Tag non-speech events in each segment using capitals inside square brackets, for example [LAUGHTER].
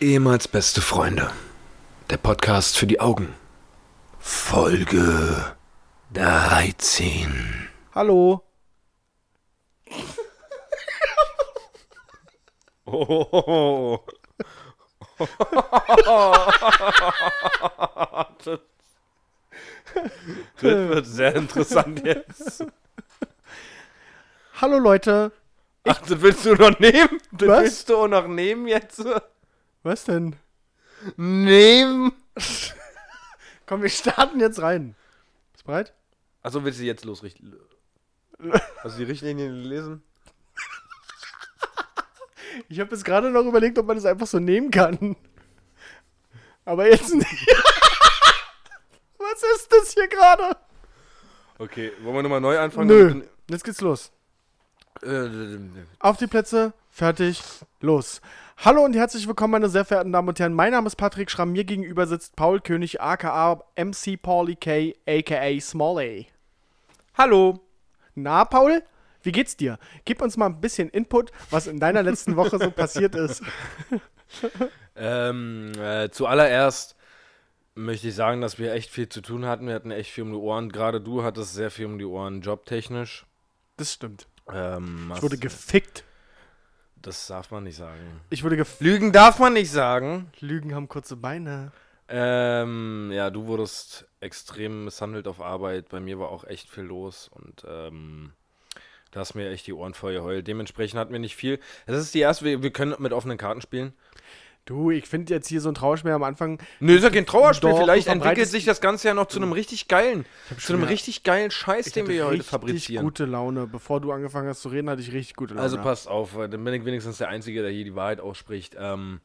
Ehemals beste Freunde. Der Podcast für die Augen. Folge 13. Hallo. Oh. das, [LAUGHS] das wird sehr interessant jetzt. Hallo Leute. Ach, das willst du noch nehmen? Das Was? willst du auch noch nehmen jetzt? Was denn? Nehmen? [LAUGHS] Komm, wir starten jetzt rein. Bist bereit? Achso, willst du jetzt losrichten? Hast du die Richtlinie gelesen? [LAUGHS] Ich habe jetzt gerade noch überlegt, ob man das einfach so nehmen kann. Aber jetzt nicht. [LAUGHS] Was ist das hier gerade? Okay, wollen wir nochmal neu anfangen? Nö. Jetzt geht's los. Äh, Auf die Plätze, fertig, los. Hallo und herzlich willkommen, meine sehr verehrten Damen und Herren. Mein Name ist Patrick Schramm. Mir gegenüber sitzt Paul König, aka MC Paulie K, aka Smalley. Hallo. Na, Paul? Wie geht's dir? Gib uns mal ein bisschen Input, was in deiner letzten Woche so passiert ist. [LAUGHS] Ähm, äh, zuallererst möchte ich sagen, dass wir echt viel zu tun hatten. Wir hatten echt viel um die Ohren. Gerade du hattest sehr viel um die Ohren, jobtechnisch. Das stimmt. Ähm, Ich wurde gefickt. Das darf man nicht sagen. Ich wurde gefickt. Lügen darf man nicht sagen. Lügen haben kurze Beine. Ähm, ja, du wurdest extrem misshandelt auf Arbeit. Bei mir war auch echt viel los und ähm, da hast mir echt die Ohren voll geheult. Dementsprechend hatten wir nicht viel. Das ist die erste, wir, wir können mit offenen Karten spielen. Du, ich finde jetzt hier so ein Trauerschmäh am Anfang. Nö, ist ja kein Trauerspiel. Doch, Vielleicht entwickelt sich das Ganze ja noch zu einem richtig geilen, zu einem richtig geilen Scheiß, den wir hier heute richtig fabrizieren. gute Laune. Bevor du angefangen hast zu reden, hatte ich richtig gute Laune. Also passt auf, dann bin ich wenigstens der Einzige, der hier die Wahrheit ausspricht. Ähm,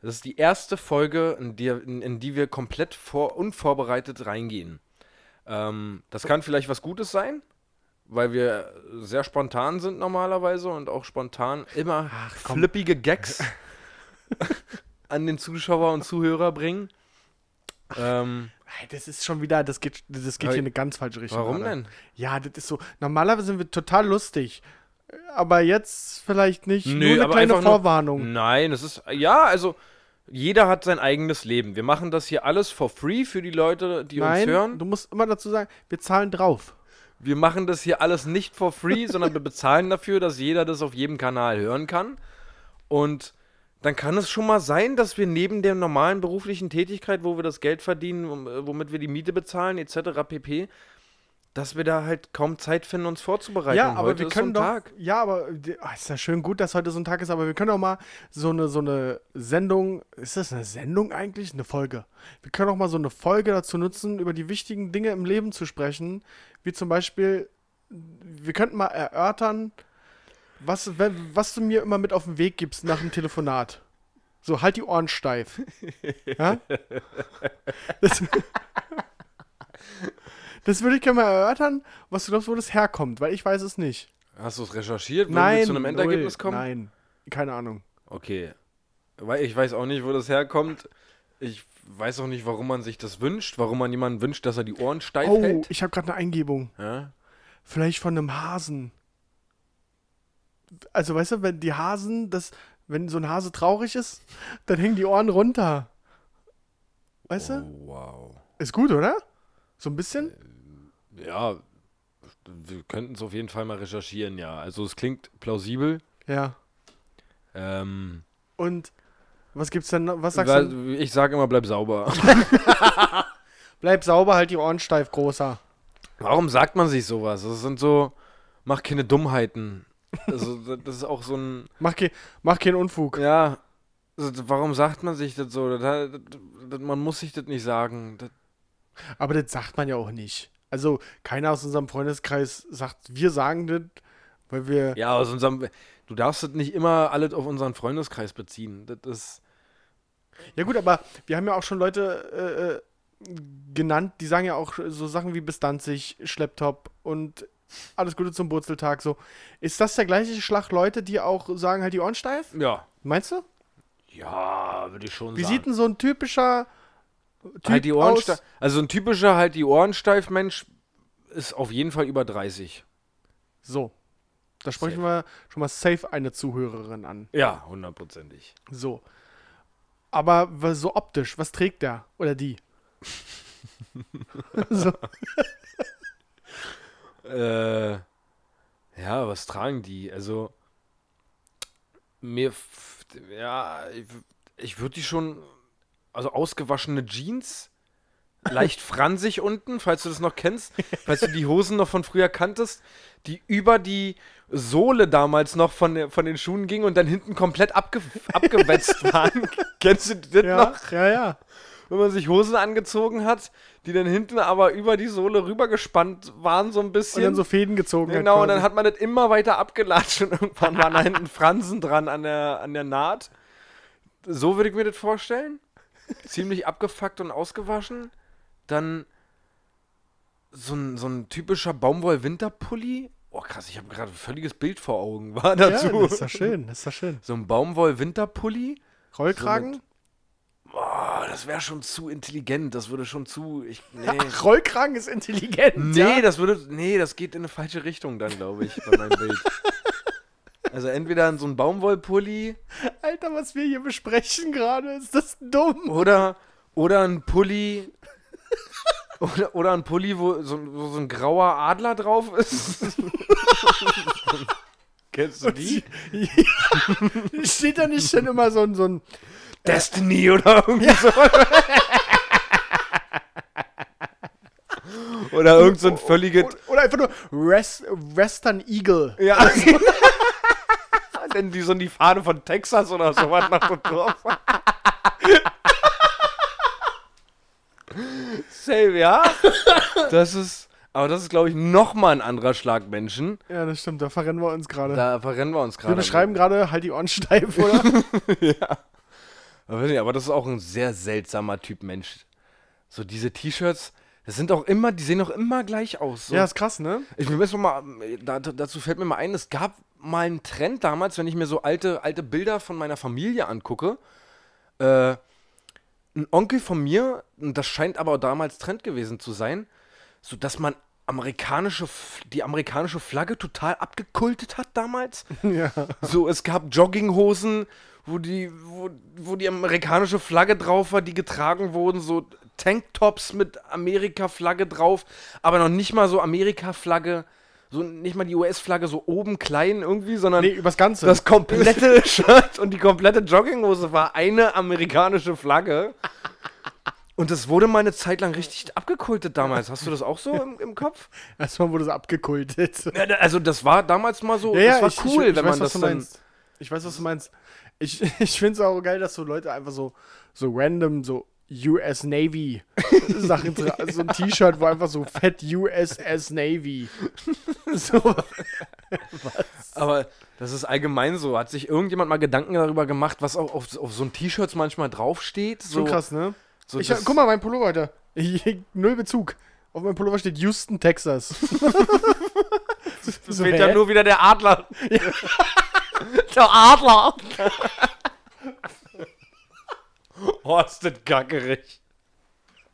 das ist die erste Folge, in die, in, in die wir komplett vor, unvorbereitet reingehen. Ähm, das kann vielleicht was Gutes sein, weil wir sehr spontan sind normalerweise und auch spontan immer komm. flippige Gags [LAUGHS] an den Zuschauer und Zuhörer bringen. Ähm, Das ist schon wieder, das geht, das geht hier in eine ganz falsche Richtung. warum gerade. denn? Ja, das ist so. Normalerweise sind wir total lustig. Aber jetzt vielleicht nicht. Nö, Nur eine kleine einfach nur- Vorwarnung. Nein, es ist, ja, also jeder hat sein eigenes Leben. Wir machen das hier alles for free für die Leute, die Nein, uns hören. du musst immer dazu sagen, wir zahlen drauf. Wir machen das hier alles nicht for free, sondern wir bezahlen dafür, dass jeder das auf jedem Kanal hören kann. Und dann kann es schon mal sein, dass wir neben der normalen beruflichen Tätigkeit, wo wir das Geld verdienen, äh, womit wir die Miete bezahlen, etc. pp., dass wir da halt kaum Zeit finden, uns vorzubereiten. Ja, aber heute wir können so doch. Tag. Ja, aber ah, ist ja schön gut, dass heute so ein Tag ist, aber wir können auch mal so eine, so eine Sendung. Ist das eine Sendung eigentlich? Eine Folge. Wir können auch mal so eine Folge dazu nutzen, über die wichtigen Dinge im Leben zu sprechen. Wie zum Beispiel, wir könnten mal erörtern, was, was du mir immer mit auf den Weg gibst nach dem Telefonat. So, halt die Ohren steif. [LAUGHS] ja? Das, das würde ich gerne mal erörtern, was du glaubst, wo das herkommt, weil ich weiß es nicht. Hast du es recherchiert? Nein, wir zu einem Endergebnis kommen? Nein, keine Ahnung. Okay. Weil ich weiß auch nicht, wo das herkommt. Ich weiß auch nicht, warum man sich das wünscht, warum man jemanden wünscht, dass er die Ohren steif Oh, hält. ich habe gerade eine Eingebung. Ja? Vielleicht von einem Hasen. Also, weißt du, wenn die Hasen, das, wenn so ein Hase traurig ist, dann hängen die Ohren runter. Weißt du? Oh, wow. Ist gut, oder? So ein bisschen? Ja, wir könnten es auf jeden Fall mal recherchieren, ja. Also es klingt plausibel. Ja. Ähm, Und was gibt's denn? Was sagst weil, du? ich sage immer, bleib sauber. [LAUGHS] Bleib sauber, halt die Ohren steif, großer. warum sagt man sich sowas? Das sind so, mach keine Dummheiten. Also das ist auch so ein, Mach, ke mach keinen Unfug. ja, also, warum sagt man sich das so? Das, das, das, man muss sich das nicht sagen. Aber das sagt man ja auch nicht. Also, keiner aus unserem Freundeskreis sagt, wir sagen das, weil wir. Ja, aus unserem. Du darfst das nicht immer alles auf unseren Freundeskreis beziehen. Das ist. Ja gut, aber wir haben ja auch schon Leute äh, äh, genannt, die sagen ja auch so Sachen wie bis Danzig, Schlepptop und alles Gute zum Burzeltag. So, ist das der gleiche Schlag Leute, die auch sagen halt die Ohren steif? Ja. Meinst du? Ja, würde ich schon Wie sagen. sieht denn so ein typischer Typ halt die Ohren aus? steif. Also ein typischer halt die Ohren steif Mensch ist auf jeden Fall über 30. So, da sprechen wir schon mal safe eine Zuhörerin an. Ja, hundertprozentig. So. Aber so optisch, was trägt der oder die? [LAUGHS] so, [LAUGHS] Äh, ja, was tragen die? Also, mir, ja, ich, ich würde die schon, also ausgewaschene Jeans, [LAUGHS] leicht fransig unten, falls du das noch kennst, falls du die Hosen noch von früher kanntest, die über die Sohle damals noch von, von den Schuhen ging und dann hinten komplett abge, abgewetzt [LAUGHS] waren. Kennst du das ja, noch? ja, ja. Wenn man sich Hosen angezogen hat, die dann hinten aber über die Sohle rübergespannt waren, so ein bisschen. Und dann so Fäden gezogen. genau, hat und dann hat man das immer weiter abgelatscht und irgendwann waren da hinten Fransen dran an der, an der Naht. So würde ich mir das vorstellen. Ziemlich abgefuckt und ausgewaschen. Dann so ein, so ein typischer Baumwoll-Winterpulli. Oh krass, ich habe gerade ein völliges Bild vor Augen. War Ja, dazu. das ist doch schön, das ist doch schön. So ein Baumwoll-Winterpulli. Rollkragen? Oh, das wäre schon zu intelligent. Das würde schon zu. Ich, nee. [LAUGHS] Ach, Rollkragen ist intelligent. Nee, ja? das würde. Nee, das geht in eine falsche Richtung dann, glaube ich, bei meinem Bild. [LAUGHS] Also entweder in so ein Baumwollpulli Alter, was wir hier besprechen gerade, ist das dumm. oder, oder ein Pulli. Oder, oder ein Pulli, wo so, wo so ein grauer Adler drauf ist. [LAUGHS] Kennst du die? Steht da nicht schon immer so ein, so ein Destiny oder irgendwie so. oder irgend so ein völliges. Oder einfach nur West, Western Eagle. Ja. [LAUGHS] Denn die so die Fahne von Texas oder sowas nach so drauf. Save, ja. Das ist, aber das ist, glaube ich, nochmal ein anderer Schlag Menschen. Ja, das stimmt, da verrennen wir uns gerade. Da verrennen wir uns gerade. Wir beschreiben gerade halt die Ohren steif, oder? [LAUGHS] Aber, weiß nicht, aber das ist auch ein sehr seltsamer Typ Mensch. So diese T-Shirts, das sind auch immer, die sehen auch immer gleich aus. So. ja, ist krass, ne? Ich mir mal, da, dazu fällt mir mal ein, es gab mal einen Trend damals, wenn ich mir so alte, alte Bilder von meiner Familie angucke. Äh, ein Onkel von mir, das scheint aber damals Trend gewesen zu sein, so dass man amerikanische, die amerikanische Flagge total abgekultet hat damals. [LAUGHS] Ja. So, es gab Jogginghosen, wo die, wo, wo die amerikanische Flagge drauf war, die getragen wurden, so Tanktops mit Amerika-Flagge drauf, aber noch nicht mal so Amerika-Flagge, so nicht mal die US-Flagge so oben klein irgendwie, sondern Nee, übers Ganze. das komplette [LAUGHS] Shirt und die komplette Jogginghose war eine amerikanische Flagge. Und das wurde mal eine Zeit lang richtig abgekultet damals. Hast du das auch so im, im Kopf? [LAUGHS] Erstmal wurde es abgekultet. Ja, also das war damals mal so, Ja, das war ich, cool, ich, ich wenn weiß, man was das dann... meinst. Ich weiß, was du meinst. Ich, [LAUGHS] ich finde es auch geil, dass so Leute einfach so, so random, so US Navy [LAUGHS] Sachen tragen. So ein T-Shirt, wo einfach so fett USS Navy. [LAUGHS] So. Aber das ist allgemein so. Hat sich irgendjemand mal Gedanken darüber gemacht, was auch auf, auf so ein T-Shirts manchmal draufsteht? So, Schon krass, ne? So Ich, guck mal, mein Pullover. Ich, null Bezug. Auf meinem Pullover steht Houston, Texas. Das so, fehlt ja nur wieder der Adler. [LAUGHS] der Adler. [LAUGHS] oh, ist das gackerig.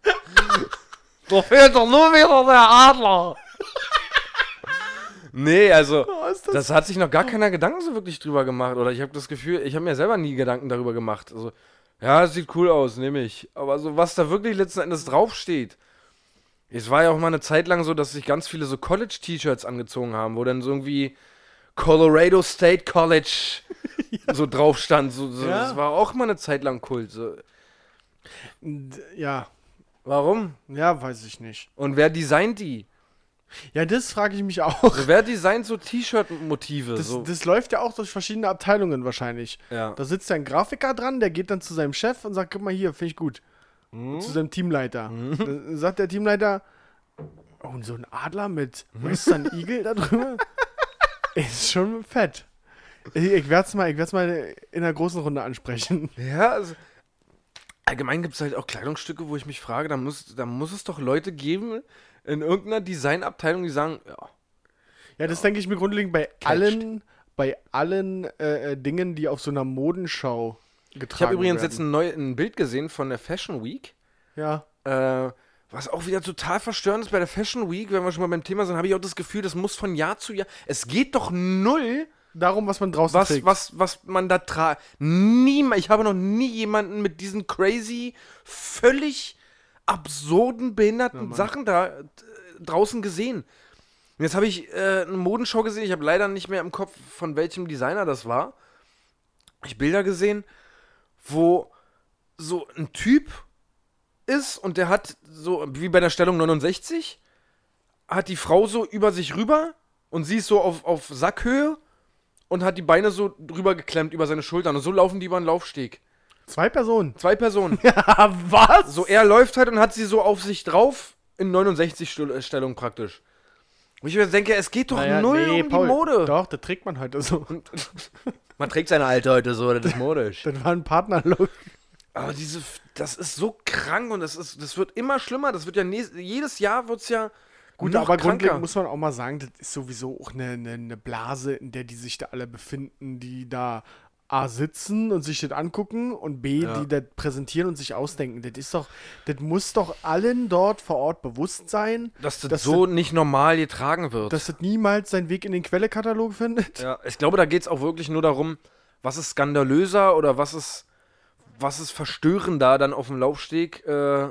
[LAUGHS] da fehlt doch nur wieder der Adler. nee, also, Oh, das das hat sich noch gar keiner Gedanken so wirklich drüber gemacht. Oder ich habe das Gefühl, ich habe mir selber nie Gedanken darüber gemacht. Also, ja, es sieht cool aus, nehme ich. Aber so, was da wirklich letzten Endes draufsteht. Es war ja auch mal eine Zeit lang so, dass sich ganz viele so College-T-Shirts angezogen haben, wo dann so irgendwie Colorado State College [LAUGHS] so drauf stand. So, so, Ja. Das war auch mal eine Zeit lang Kult. So. Ja, Warum? ja, weiß ich nicht. Und wer designt die? Ja, das frage ich mich auch. Also wer designt so T-Shirt-Motive? Das, So. das läuft ja auch durch verschiedene Abteilungen wahrscheinlich. ja. Da sitzt ja ein Grafiker dran, der geht dann zu seinem Chef und sagt, guck mal hier, finde ich gut. Hm? Zu seinem Teamleiter. Dann sagt der Teamleiter, oh, und so ein Adler mit Western Eagle da drüber? [LAUGHS] Ist schon fett. Ich, ich werde es mal, ich werd's mal in einer großen Runde ansprechen. Ja, also, allgemein gibt es halt auch Kleidungsstücke, wo ich mich frage, da muss, da muss es doch Leute geben in irgendeiner Designabteilung, die sagen, ja, Ja, das denke ich mir grundlegend bei allen, bei allen äh, Dingen, die auf so einer Modenschau getragen Ich habe übrigens werden. jetzt ein, neu, ein Bild gesehen von der Fashion Week. Ja, Äh, was auch wieder total verstörend ist bei der Fashion Week, wenn wir schon mal beim Thema sind, habe ich auch das Gefühl, das muss von Jahr zu Jahr. Es geht doch null darum, was man draußen was, trägt. was, was man da tragt. Niemand, ich habe noch nie jemanden mit diesen crazy, völlig absurden, behinderten Mann. Sachen da äh, draußen gesehen. Und jetzt habe ich äh, eine Modenschau gesehen, ich habe leider nicht mehr im Kopf, von welchem Designer das war. Ich Bilder gesehen, wo so ein Typ ist und der hat so, wie bei der Stellung 69, hat die Frau so über sich rüber und sie ist so auf, auf Sackhöhe und hat die Beine so drüber geklemmt über seine Schultern. Und so laufen die über den Laufsteg. Zwei Personen. Zwei Personen. [LAUGHS] Ja, was? So, er läuft halt und hat sie so auf sich drauf in 69-Stellung praktisch. Und ich mir denke, es geht doch Naja, null nee, um Paul, die Mode. Doch, das trägt man heute so. Man trägt seine alte heute so, das ist modisch. Das war ein Partnerlook. Aber diese, das ist so krank und das ist, das wird immer schlimmer. Das wird ja nächst, jedes Jahr wird es ja Gut, noch aber kranker. grundlegend muss man auch mal sagen, das ist sowieso auch eine, eine, eine Blase, in der die sich da alle befinden, die da A sitzen und sich das angucken und B, Ja. die das präsentieren und sich ausdenken. Das ist doch, das muss doch allen dort vor Ort bewusst sein, dass das dass so nicht normal getragen wird. dass das niemals seinen Weg in den Quellekatalog findet. Ja, ich glaube, da geht es auch wirklich nur darum, was ist skandalöser oder was ist, was ist verstörender dann auf dem Laufsteg, äh,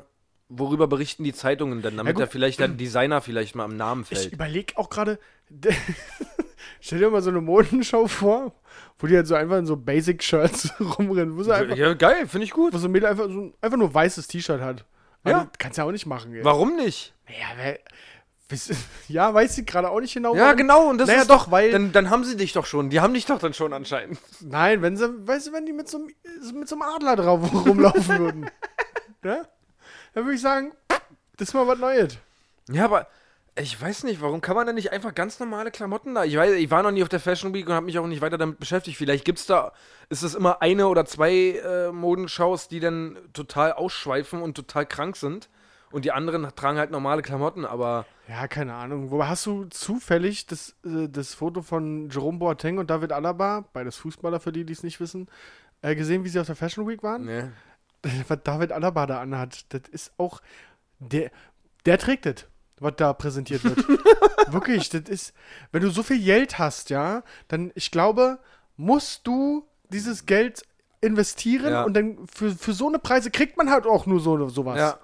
worüber berichten die Zeitungen denn, damit gut. da vielleicht der Designer vielleicht mal am Namen Ich fällt. überlege auch gerade, [LAUGHS] stell dir mal so eine Modenschau vor, wo die halt so einfach in so Basic-Shirts [LAUGHS] rumrennen, wo sie einfach, Ja, geil, finde ich gut. wo so ein Mädel einfach, so, einfach nur weißes T-Shirt hat. Ja. Also, kannst du ja auch nicht machen, ey. Warum nicht? Ja, wer, wiss- [LAUGHS] ja, weiß ich gerade auch nicht genau. Ja, warum. genau, und das Naja, ist doch, doch, weil- Dann, dann haben sie dich doch schon. Die haben dich doch dann schon anscheinend. [LAUGHS] Nein, wenn sie, weißt du, wenn die mit so, einem- mit so einem Adler drauf [LAUGHS] rumlaufen würden. ja? Dann würde ich sagen, das ist mal was Neues. Ja, aber ich weiß nicht, warum kann man denn nicht einfach ganz normale Klamotten da? Ich weiß, ich war noch nie auf der Fashion Week und habe mich auch nicht weiter damit beschäftigt. Vielleicht gibt's da, ist es immer eine oder zwei äh, Modenschaus, die dann total ausschweifen und total krank sind. Und die anderen tragen halt normale Klamotten, aber Ja, keine Ahnung. Wobei hast du zufällig das, äh, das Foto von Jerome Boateng und David Alaba, beides Fußballer für die, die es nicht wissen, äh, gesehen, wie sie auf der Fashion Week waren? ne. Was David Alaba da anhat, das ist auch. Der, der trägt das, was da präsentiert wird. [LAUGHS] Wirklich, das ist. Wenn du so viel Geld hast, ja, dann, ich glaube, musst du dieses Geld investieren Ja. und dann für, für so eine Preise kriegt man halt auch nur so sowas. Ja,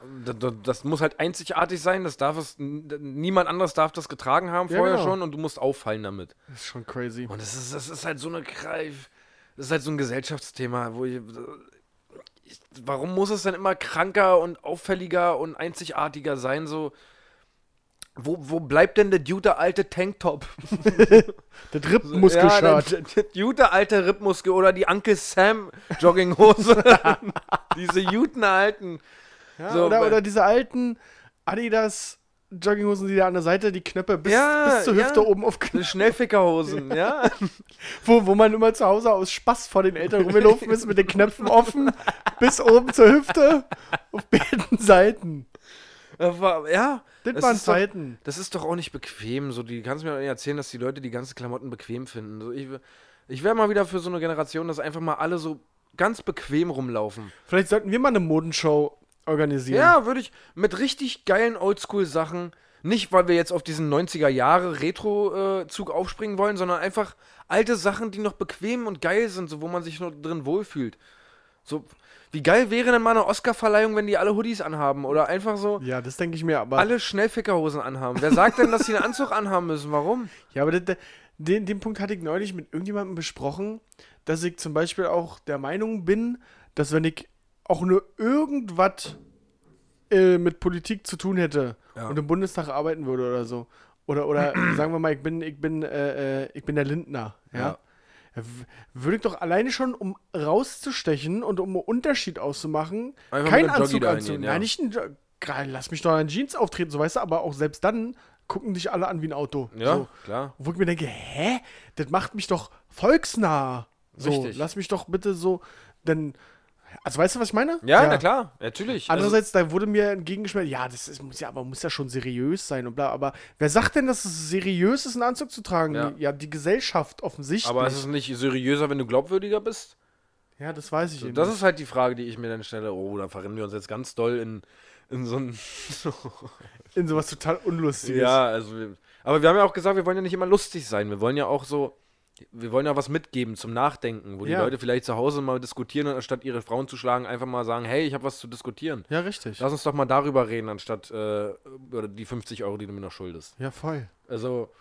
das muss halt einzigartig sein. Das darf es, niemand anderes darf das getragen haben Ja, vorher genau. schon und du musst auffallen damit. Das ist schon crazy. Und das ist, das ist halt so eine Greif. Das ist halt so ein Gesellschaftsthema, wo ich, ich. Warum muss es denn immer kranker und auffälliger und einzigartiger sein? So. Wo, wo bleibt denn der gute alte Tanktop? [LAUGHS] Das Rippmuskelshirt. Ja, der, gute alte Rippmuskel oder die Uncle Sam Jogginghose. [LAUGHS] Diese guten alten. Ja, So, oder, oder diese alten Adidas Jogginghosen, die da an der Seite die Knöpfe bis, Ja, bis zur ja. Hüfte oben aufknöpfen. Schnellfickerhosen, ja. [LAUGHS] Wo, wo man immer zu Hause aus Spaß vor den Eltern rumgelaufen ist mit den Knöpfen offen, bis oben zur Hüfte, auf beiden Seiten. Aber, ja. Das Das waren ist doch- Zeiten. Das ist doch auch nicht bequem. So, die kannst mir doch nicht erzählen, dass die Leute die ganzen Klamotten bequem finden. So, ich ich wäre mal wieder für so eine Generation, dass einfach mal alle so ganz bequem rumlaufen. Vielleicht sollten wir mal eine Modenshow organisieren. Ja, würde ich mit richtig geilen Oldschool-Sachen. Nicht, weil wir jetzt auf diesen 90er Jahre Retro-Zug aufspringen wollen, sondern einfach alte Sachen, die noch bequem und geil sind, so wo man sich nur drin wohlfühlt. So, wie geil wäre denn mal eine Oscar-Verleihung, wenn die alle Hoodies anhaben oder einfach so Ja, das denke ich mir, aber. alle Schnellfickerhosen anhaben. Wer sagt denn, dass sie einen Anzug anhaben müssen? Warum? Ja, aber das- den, den Punkt hatte ich neulich mit irgendjemandem besprochen, dass ich zum Beispiel auch der Meinung bin, dass wenn ich auch nur irgendwas äh, mit Politik zu tun hätte Ja. und im Bundestag arbeiten würde oder so, oder, oder [CLEARS THROAT] sagen wir mal, ich bin, ich bin, äh, äh, ich bin der Lindner, ja. Ja. Würde ich doch alleine schon, um rauszustechen und um einen Unterschied auszumachen, Einfach keinen Anzug anziehen. Nein, ja. nicht ein lass mich doch in Jeans auftreten, so weißt du, aber auch selbst dann gucken dich alle an wie ein Auto. Ja, So. klar. Wo ich mir denke, hä? Das macht mich doch volksnah. So, Richtig. lass mich doch bitte so, denn, also weißt du, was ich meine? Ja, na klar, natürlich. Also, Andererseits, da wurde mir entgegengeschmissen, ja, das ist, muss ja, aber muss ja schon seriös sein und bla, aber wer sagt denn, dass es seriös ist, einen Anzug zu tragen? Ja. Ja, die Gesellschaft offensichtlich. aber ist es nicht seriöser, wenn du glaubwürdiger bist? ja, das weiß ich eben. Das ist halt die Frage, die ich mir dann stelle. Oh, da verrennen wir uns jetzt ganz doll in, in so ein. [LAUGHS] in sowas total Unlustiges. ja, also. Aber wir haben ja auch gesagt, wir wollen ja nicht immer lustig sein. Wir wollen ja auch so Wir wollen ja was mitgeben zum Nachdenken, wo die Ja. Leute vielleicht zu Hause mal diskutieren und anstatt ihre Frauen zu schlagen, einfach mal sagen, hey, ich habe was zu diskutieren. Ja, richtig. Lass uns doch mal darüber reden, anstatt äh, über die 50 Euro, die du mir noch schuldest. Ja, voll. Also,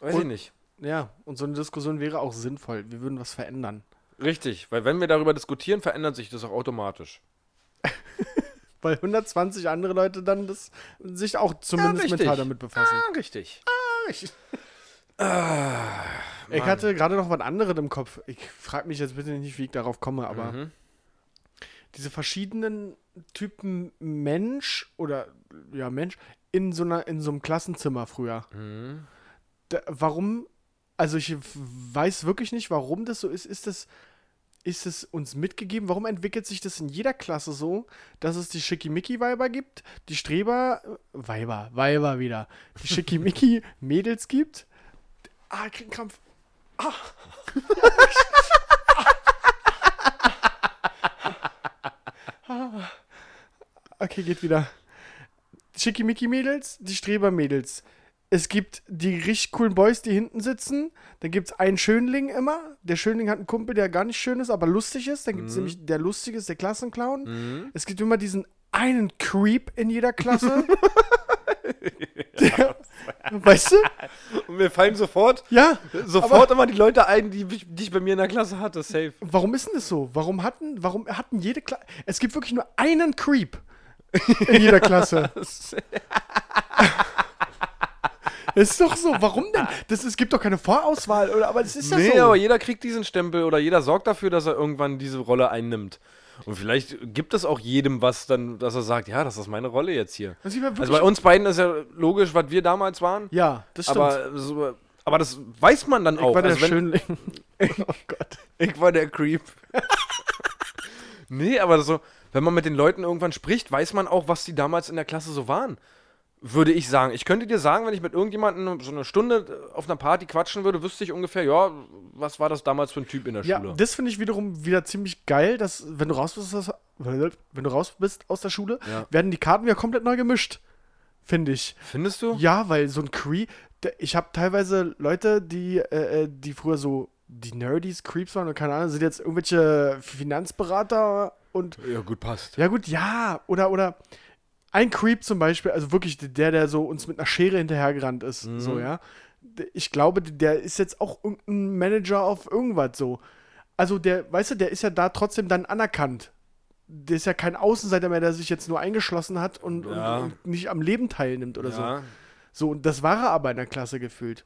weiß ich Und- nicht. Ja, und so eine Diskussion wäre auch sinnvoll. Wir würden was verändern. Richtig, weil wenn wir darüber diskutieren, verändert sich das auch automatisch. [LAUGHS] Weil 120 andere Leute dann das, sich auch zumindest richtig. mental damit befassen. Ah, richtig. Ich hatte gerade noch was anderes im Kopf. Ich frage mich jetzt bitte nicht, wie ich darauf komme, aber Mhm. diese verschiedenen Typen Mensch oder ja Mensch in so einer in so einem Klassenzimmer früher. Mhm. Da, warum? Also ich weiß wirklich nicht, warum das so ist. Ist das ist es uns mitgegeben? Warum entwickelt sich das in jeder Klasse so, dass es die Schickimicki-Weiber gibt, die Streber, Weiber, Weiber wieder, die [LAUGHS] Schickimicki-Mädels gibt? Ah, ich krieg einen Krampf. Ah. Okay, geht wieder. Schickimicki-Mädels, die Streber-Mädels. Es gibt die richtig coolen Boys, die hinten sitzen. Dann gibt es einen Schönling immer. Der Schönling hat einen Kumpel, der gar nicht schön ist, aber lustig ist. Dann gibt es nämlich der Lustige, der Klassenclown. Mhm. Es gibt immer diesen einen Creep in jeder Klasse. Der, [LAUGHS] weißt du? Und mir fallen sofort, Ja. sofort immer die Leute ein, die, ich- die ich bei mir in der Klasse hatte, safe. Warum ist denn das so? Warum hatten, warum hatten jede Klasse. Es gibt wirklich nur einen Creep in jeder Klasse. [LAUGHS] [LAUGHS] ist doch so. Warum denn? Das, es gibt doch keine Vorauswahl, oder? Aber es ist ja nee, so. aber jeder kriegt diesen Stempel oder jeder sorgt dafür, dass er irgendwann diese Rolle einnimmt. Und vielleicht gibt es auch jedem was dann, dass er sagt, ja, das ist meine Rolle jetzt hier. Also wirklich- bei uns beiden ist ja logisch, was wir damals waren. ja, das stimmt. aber, so, aber das weiß man dann ich auch. war der Also Schönling. [LAUGHS] oh Gott. Ich war der Creep. [LAUGHS] nee, aber so, wenn man mit den Leuten irgendwann spricht, weiß man auch, was die damals in der Klasse so waren. Würde ich sagen. Ich könnte dir sagen, wenn ich mit irgendjemandem so eine Stunde auf einer Party quatschen würde, wüsste ich ungefähr, ja, was war das damals für ein Typ in der Ja, Schule. das finde ich wiederum wieder ziemlich geil, dass, wenn du raus bist, aus, wenn du raus bist aus der Schule, Ja. werden die Karten wieder komplett neu gemischt. Finde ich. Findest du? Ja, weil so ein Cree, ich habe teilweise Leute, die, äh, äh, die früher so die Nerdies, Creeps waren und keine Ahnung, sind jetzt irgendwelche Finanzberater und Ja, gut, passt. ja gut, ja, oder, oder ein Creep zum Beispiel, also wirklich der, der so uns mit einer Schere hinterhergerannt ist, Mhm. so, ja. Ich glaube, der ist jetzt auch irgendein Manager auf irgendwas so. Also der, weißt du, der ist ja da trotzdem dann anerkannt. Der ist ja kein Außenseiter mehr, der sich jetzt nur eingeschlossen hat und, Ja. und, und nicht am Leben teilnimmt oder so. Ja, So, und das war er aber in der Klasse gefühlt.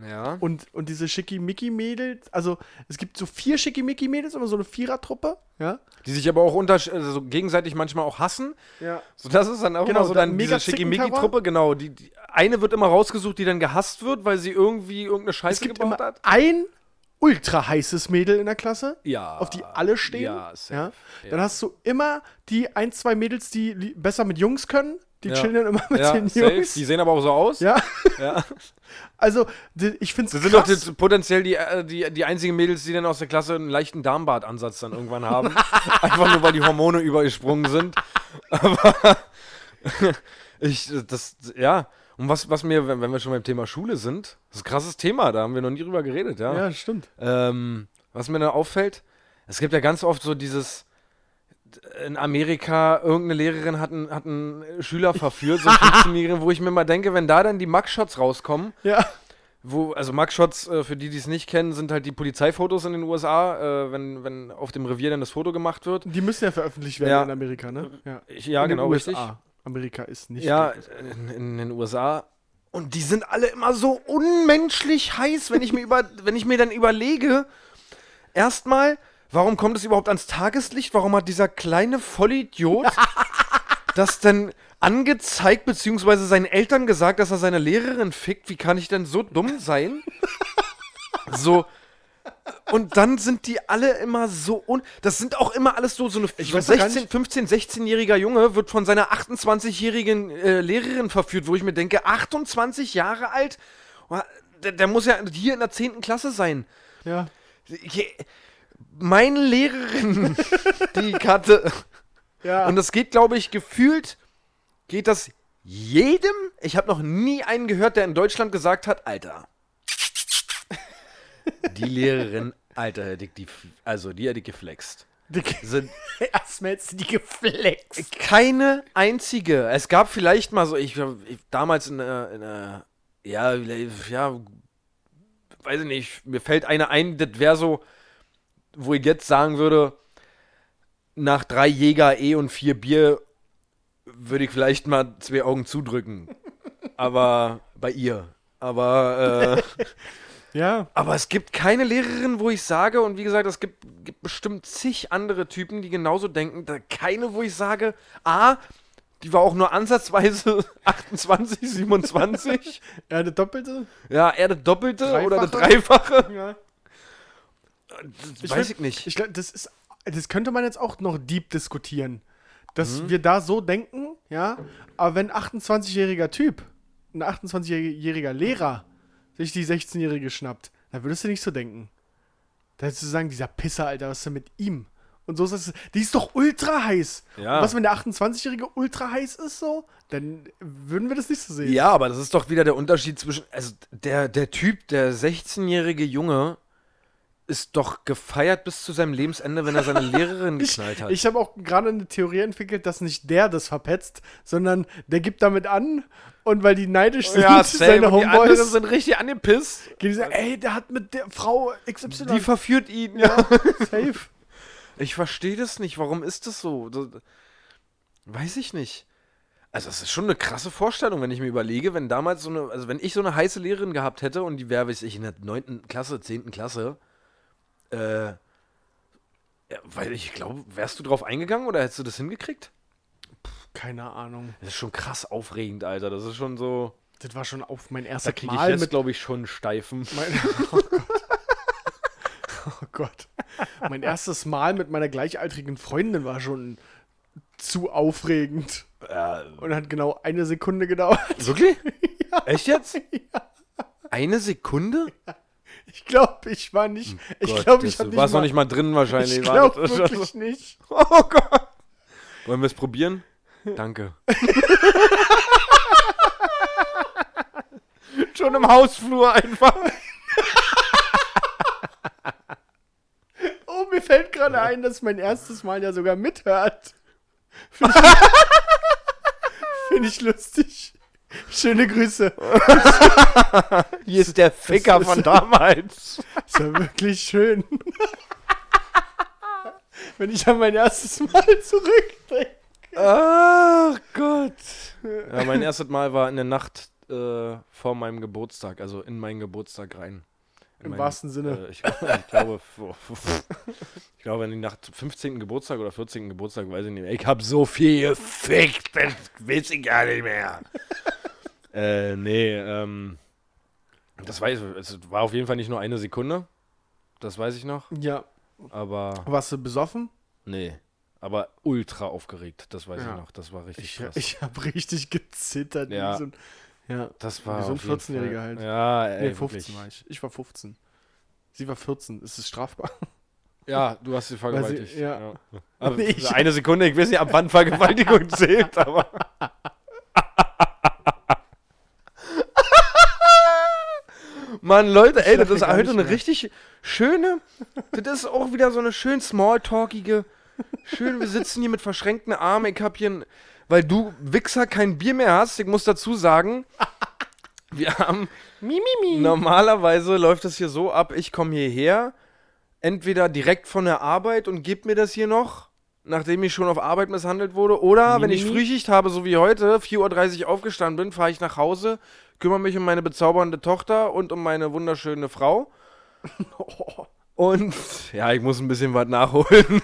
Ja. Und, und diese Schickimicki-Mädels, also es gibt so vier Schickimicki-Mädels, immer so eine Vierertruppe, ja? Die sich aber auch unter, also gegenseitig manchmal auch hassen. Ja. So, das ist dann auch Genau, immer so da- dann diese Schickimicki-Truppe, genau. Die, die eine wird immer rausgesucht, die dann gehasst wird, weil sie irgendwie irgendeine Es Scheiße gibt gebaut immer hat. ein ultra heißes Mädel in der Klasse, Ja. auf die alle stehen. Ja, safe. ja? Dann hast du immer die ein, zwei Mädels, die besser mit Jungs können. Die Ja. chillen dann immer mit ja, den safe. Jungs. Die sehen aber auch so aus. Ja, Ja. [LAUGHS] also die, ich finde Das es sind doch die, potenziell die, äh, die, die einzigen Mädels, die dann aus der Klasse einen leichten Darmbadansatz dann irgendwann haben. [LAUGHS] Einfach nur, weil die Hormone übergesprungen sind. Aber [LAUGHS] ich, das, ja. Und was, was mir, wenn, wenn wir schon beim Thema Schule sind, das ist ein krasses Thema, da haben wir noch nie drüber geredet, ja. ja, stimmt. Ähm, was mir da auffällt, es gibt ja ganz oft so dieses, in Amerika, irgendeine Lehrerin hat einen, hat einen Schüler verführt, so einen 15-Jährigen, wo ich mir mal denke, wenn da dann die Mugshots rauskommen, Ja. wo, also Mugshots, äh, für die, die es nicht kennen, sind halt die Polizeifotos in den USA, äh, wenn, wenn auf dem Revier dann das Foto gemacht wird. Die müssen ja veröffentlicht werden Ja. in Amerika, ne? Ja, Ich, ja, in den genau, USA. richtig. Amerika ist nicht. Ja, in, in den USA. Und die sind alle immer so unmenschlich heiß, wenn ich mir über, wenn ich mir dann überlege, erstmal, warum kommt es überhaupt ans Tageslicht? Warum hat dieser kleine Vollidiot [LAUGHS] das denn angezeigt, beziehungsweise seinen Eltern gesagt, dass er seine Lehrerin fickt? Wie kann ich denn so dumm sein? [LAUGHS] So. Und dann sind die alle immer so un. Das sind auch immer alles so, so eine Ich so weiß doch gar 16, nicht- 15, 16-jähriger Junge wird von seiner 28-jährigen äh, Lehrerin verführt, wo ich mir denke, 28 Jahre alt? Der, der muss ja hier in der 10. Klasse sein. ja. Je, meine Lehrerin, [LAUGHS] die ich hatte. Ja. Und das geht, glaube ich, gefühlt, geht das jedem. Ich habe noch nie einen gehört, der in Deutschland gesagt hat, Alter. Die Lehrerin, Alter, hätte die, also die hätte geflext. Sind [LAUGHS] Erstmal du die geflext. keine einzige. Es gab vielleicht mal so, ich, ich damals in einer, in ja, ja, weiß ich nicht, mir fällt eine ein, das wäre so, wo ich jetzt sagen würde, nach drei Jäger E und vier Bier würde ich vielleicht mal zwei Augen zudrücken. Aber bei ihr. Aber, äh, [LAUGHS] Ja. aber es gibt keine Lehrerin, wo ich sage, und wie gesagt, es gibt, gibt bestimmt zig andere Typen, die genauso denken. Da keine, wo ich sage, A, die war auch nur ansatzweise 28, 27. Ja, eine doppelte? Ja, das Doppelte oder das Dreifache? Dreifache. Ja. Das weiß ich nicht. Ich glaube, das ist. Das könnte man jetzt auch noch deep diskutieren. Dass Mhm. wir da so denken, ja. Aber wenn ein 28-jähriger Typ, ein 28-jähriger Lehrer sich die 16-jährige schnappt, dann würdest du nicht so denken. Da würdest du sagen, dieser Pisser, Alter, was ist denn mit ihm? Und so ist das. Die ist doch ultra heiß. Ja. Und was, wenn der 28-jährige ultra heiß ist, so? Dann würden wir das nicht so sehen. Ja, aber das ist doch wieder der Unterschied zwischen. Also, der, der Typ, der 16-jährige Junge, ist doch gefeiert bis zu seinem Lebensende, wenn er seine [LAUGHS] Lehrerin Ich, geknallt hat. ich habe auch gerade eine Theorie entwickelt, dass nicht der das verpetzt, sondern der gibt damit an und weil die neidisch sind, ja, seine Und die Homeboys, sind richtig angepisst. gehen die sagen, ey, der hat mit der Frau XY. Die verführt ihn. ja, safe. Ich verstehe das nicht. Warum ist das so? Das, weiß ich nicht. Also, es ist schon eine krasse Vorstellung, wenn ich mir überlege, wenn damals so eine, also wenn ich so eine heiße Lehrerin gehabt hätte und die wäre, weiß ich, in der 9. Klasse, 10. Klasse, äh, ja, weil ich glaube, wärst du drauf eingegangen oder hättest du das hingekriegt? Keine Ahnung. Das ist schon krass aufregend, Alter. Das ist schon so. Das war schon auf mein Da erstes kriege ich Mal jetzt, mit. glaube ich, schon einen Steifen. Mein, [LAUGHS] oh Gott. [LAUGHS] Oh Gott. Mein erstes Mal mit meiner gleichaltrigen Freundin war schon zu aufregend. Äh, Und hat genau eine Sekunde gedauert. wirklich? [LAUGHS] Echt jetzt? Eine Sekunde? Ich glaube, ich war nicht. Ich Gott, glaube, ich habe Du nicht. warst noch nicht mal drin wahrscheinlich. Ich glaube wirklich [LAUGHS] nicht. Oh Gott. Wollen wir es probieren? Danke. [LAUGHS] Schon im Hausflur einfach. [LAUGHS] Oh, mir fällt gerade ein, dass mein erstes Mal ja sogar mithört. Finde ich, Find ich lustig. Schöne Grüße. [LAUGHS] Hier ist der Ficker ist- von damals. [LAUGHS] Ist ja wirklich schön. [LAUGHS] Wenn ich an mein erstes Mal zurückdenke. Ach Gott. Ja, mein erstes Mal war in der Nacht äh, vor meinem Geburtstag, also in meinen Geburtstag rein. In Im meinen- wahrsten Sinne. Äh, ich, ich glaube, ich glaube, in die Nacht zum 15. Geburtstag oder 14. Geburtstag, weiß ich nicht mehr. Ich habe so viel gefickt, das weiß ich gar nicht mehr. Äh, nee, ähm, das weiß ich, es war auf jeden Fall nicht nur eine Sekunde. Das weiß ich noch. Ja. Aber, Warst du besoffen? nee. Aber ultra aufgeregt, das weiß Ja. ich noch. Das war richtig Ich, krass. [LAUGHS] ich habe richtig gezittert. Ja. So ein, ja. das war wie so ein auf jeden 14-Jähriger Fall- halt. Ja, ey, Nee, 15 wirklich. war ich. Ich war 15. Sie war 14. Ist es strafbar? [LAUGHS] Ja, du hast sie vergewaltigt. sie- ja. Aber [LAUGHS] Nee, ich- eine Sekunde, ich weiß nicht, ab wann Vergewaltigung zählt, aber. Mann, Leute, ey, das ist heute eine richtig schöne. Das ist auch wieder so eine schön smalltalkige. Schön, wir sitzen hier mit verschränkten Armen. Ich hab hier, ein, weil du Wichser kein Bier mehr hast, ich muss dazu sagen, wir haben Mi, mi, mi. Normalerweise läuft das hier so ab, ich komme hierher, entweder direkt von der Arbeit und gebe mir das hier noch, nachdem ich schon auf Arbeit misshandelt wurde, oder wenn ich Mimimi. Frühschicht habe, so wie heute, 4.30 Uhr aufgestanden bin, fahre ich nach Hause, kümmere mich um meine bezaubernde Tochter und um meine wunderschöne Frau. [LAUGHS] Und ja, ich muss ein bisschen was nachholen. [LAUGHS]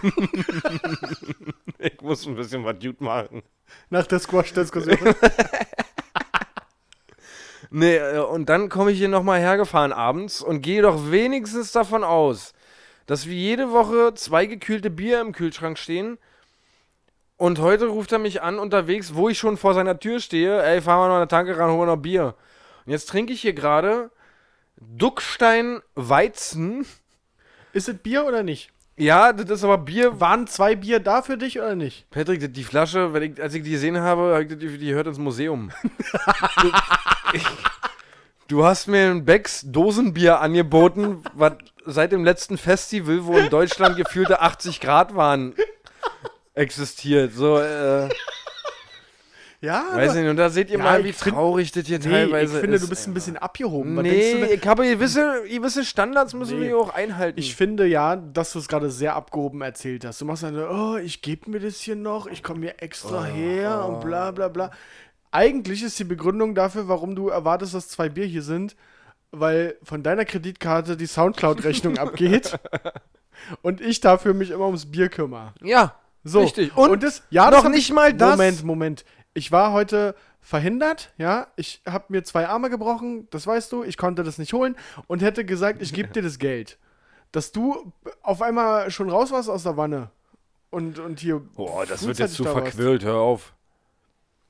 ich muss ein bisschen was gut machen. Nach der Squash-Diskussion. [LAUGHS] Nee, äh, und dann komme ich hier nochmal hergefahren abends und gehe doch wenigstens davon aus, dass wir jede Woche zwei gekühlte Bier im Kühlschrank stehen. Und heute ruft er mich an unterwegs, wo ich schon vor seiner Tür stehe. Ey, fahren wir noch eine Tanke ran, holen wir noch Bier. Und jetzt trinke ich hier gerade Duckstein Weizen. ist es Bier oder nicht? Ja, das ist aber Bier. Waren zwei Bier da für dich oder nicht? Patrick, die- Flasche, wenn ich, als ich die gesehen habe, habe ich gedacht, die, die hört ins Museum. [LAUGHS] ich, Du hast mir ein Becks Dosenbier angeboten, was seit dem letzten Festival, wo in Deutschland gefühlte 80 Grad waren, existiert. So, äh, Ja, weiß nicht, und da seht ihr Ja, mal, wie find- traurig das hier nee, teilweise ich finde, ist. du bist ein bisschen abgehoben. Was Nee, ich habe gewisse, gewisse Standards müssen Nee. wir auch einhalten. Ich finde ja, dass du es gerade sehr abgehoben erzählt hast. Du machst eine, oh, ich gebe mir das hier noch, ich komme hier extra her und bla bla bla. Eigentlich ist die Begründung dafür, warum du erwartest, dass zwei Bier hier sind, weil von deiner Kreditkarte die Soundcloud-Rechnung [LAUGHS] abgeht und ich dafür mich immer ums Bier kümmere. ja, So, richtig. Und, Und, das, ja, noch das nicht ich, mal das. Moment, Moment. Ich war heute verhindert, ja. Ich habe mir zwei Arme gebrochen, das weißt du. Ich konnte das nicht holen und hätte gesagt, ich gebe dir das Geld. Dass du auf einmal schon raus warst aus der Wanne. Und, und hier. Boah, das wird jetzt zu warst. verquirlt, hör auf.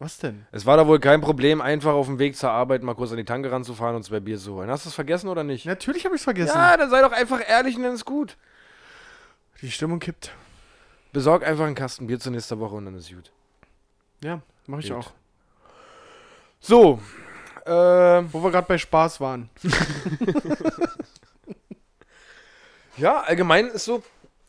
Was denn? Es war da wohl kein Problem, einfach auf dem Weg zur Arbeit mal kurz an die Tanke ranzufahren und zwei Bier zu holen. Hast du es vergessen oder nicht? Natürlich habe ich es vergessen. Ja, dann sei doch einfach ehrlich und dann ist gut. Die Stimmung kippt. Besorg einfach einen Kasten Bier zur nächsten Woche und dann ist gut. Ja, mache ich Gut. auch. So, ähm, Wo wir gerade bei Spaß waren. [LAUGHS] ja, allgemein ist so,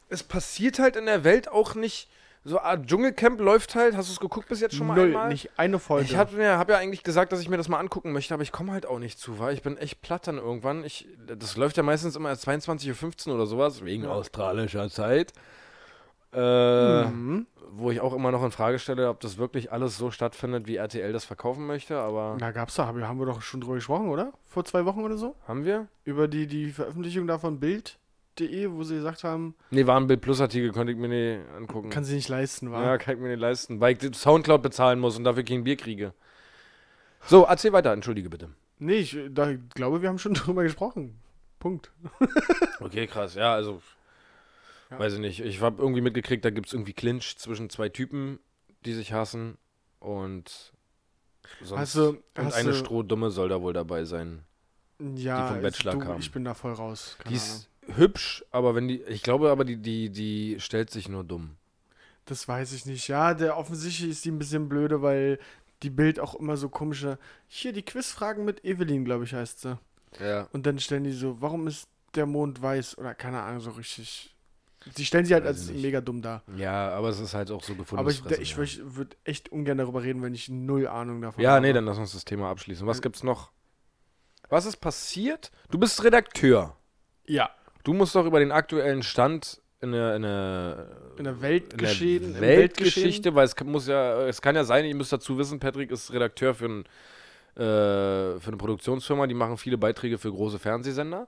es passiert halt in der Welt auch nicht, so Art Dschungelcamp läuft halt, hast du es geguckt bis jetzt schon mal Null, einmal? nicht eine Folge. Ich habe mir, hab ja eigentlich gesagt, dass ich mir das mal angucken möchte, aber ich komme halt auch nicht zu, weil ich bin echt platt dann irgendwann. Ich, das läuft ja meistens immer erst 22.15 Uhr oder sowas, wegen australischer Zeit. Äh, mhm. Wo ich auch immer noch in Frage stelle, ob das wirklich alles so stattfindet, wie RTL das verkaufen möchte, aber Da gab's doch, haben wir doch schon drüber gesprochen, oder? Vor zwei Wochen oder so? haben wir? Über die, die Veröffentlichung da von Bild.de, wo sie gesagt haben, Nee, war ein Bild Plus Artikel, konnte ich mir nicht angucken. kann sie nicht leisten, war. ja, kann ich mir nicht leisten, weil ich Soundcloud bezahlen muss und dafür kein Bier kriege. So, erzähl weiter, entschuldige bitte. Nee, ich da, glaube, wir haben schon [LAUGHS] drüber gesprochen. Punkt. [LAUGHS] Okay, krass. Ja, also, Ja. weiß ich nicht. Ich habe irgendwie mitgekriegt, da gibt es irgendwie Clinch zwischen zwei Typen, die sich hassen. Und sonst. Hast du- und hast eine du- Strohdumme soll da wohl dabei sein. Ja, vom ist- Bachelor du, kam. ich bin da voll raus. Keine die ist hübsch, aber wenn die. Ich glaube aber, die, die, die stellt sich nur dumm. Das weiß ich nicht. Ja, der offensichtlich ist die ein bisschen blöde, weil die Bild auch immer so komische. Hier die Quizfragen mit Evelyn, glaube ich, heißt sie. Ja. Und dann stellen die so, warum ist der Mond weiß? Oder keine Ahnung, so richtig. Sie stellen sie halt als ich nicht. mega dumm dar. Ja, aber es ist halt auch so gefunden. Aber ich, ich, ich würde echt ungern darüber reden, wenn ich null Ahnung davon Ja, habe. nee, dann lass uns das Thema abschließen. Was gibt's noch? Was ist passiert? Du bist Redakteur. Ja. Du musst doch über den aktuellen Stand in der, in der, In der Weltgeschehen, in der Weltgeschichte, weil es kann- muss ja, es kann ja sein, ihr müsst dazu wissen, Patrick ist Redakteur für, ein, äh, für eine Produktionsfirma, die machen viele Beiträge für große Fernsehsender.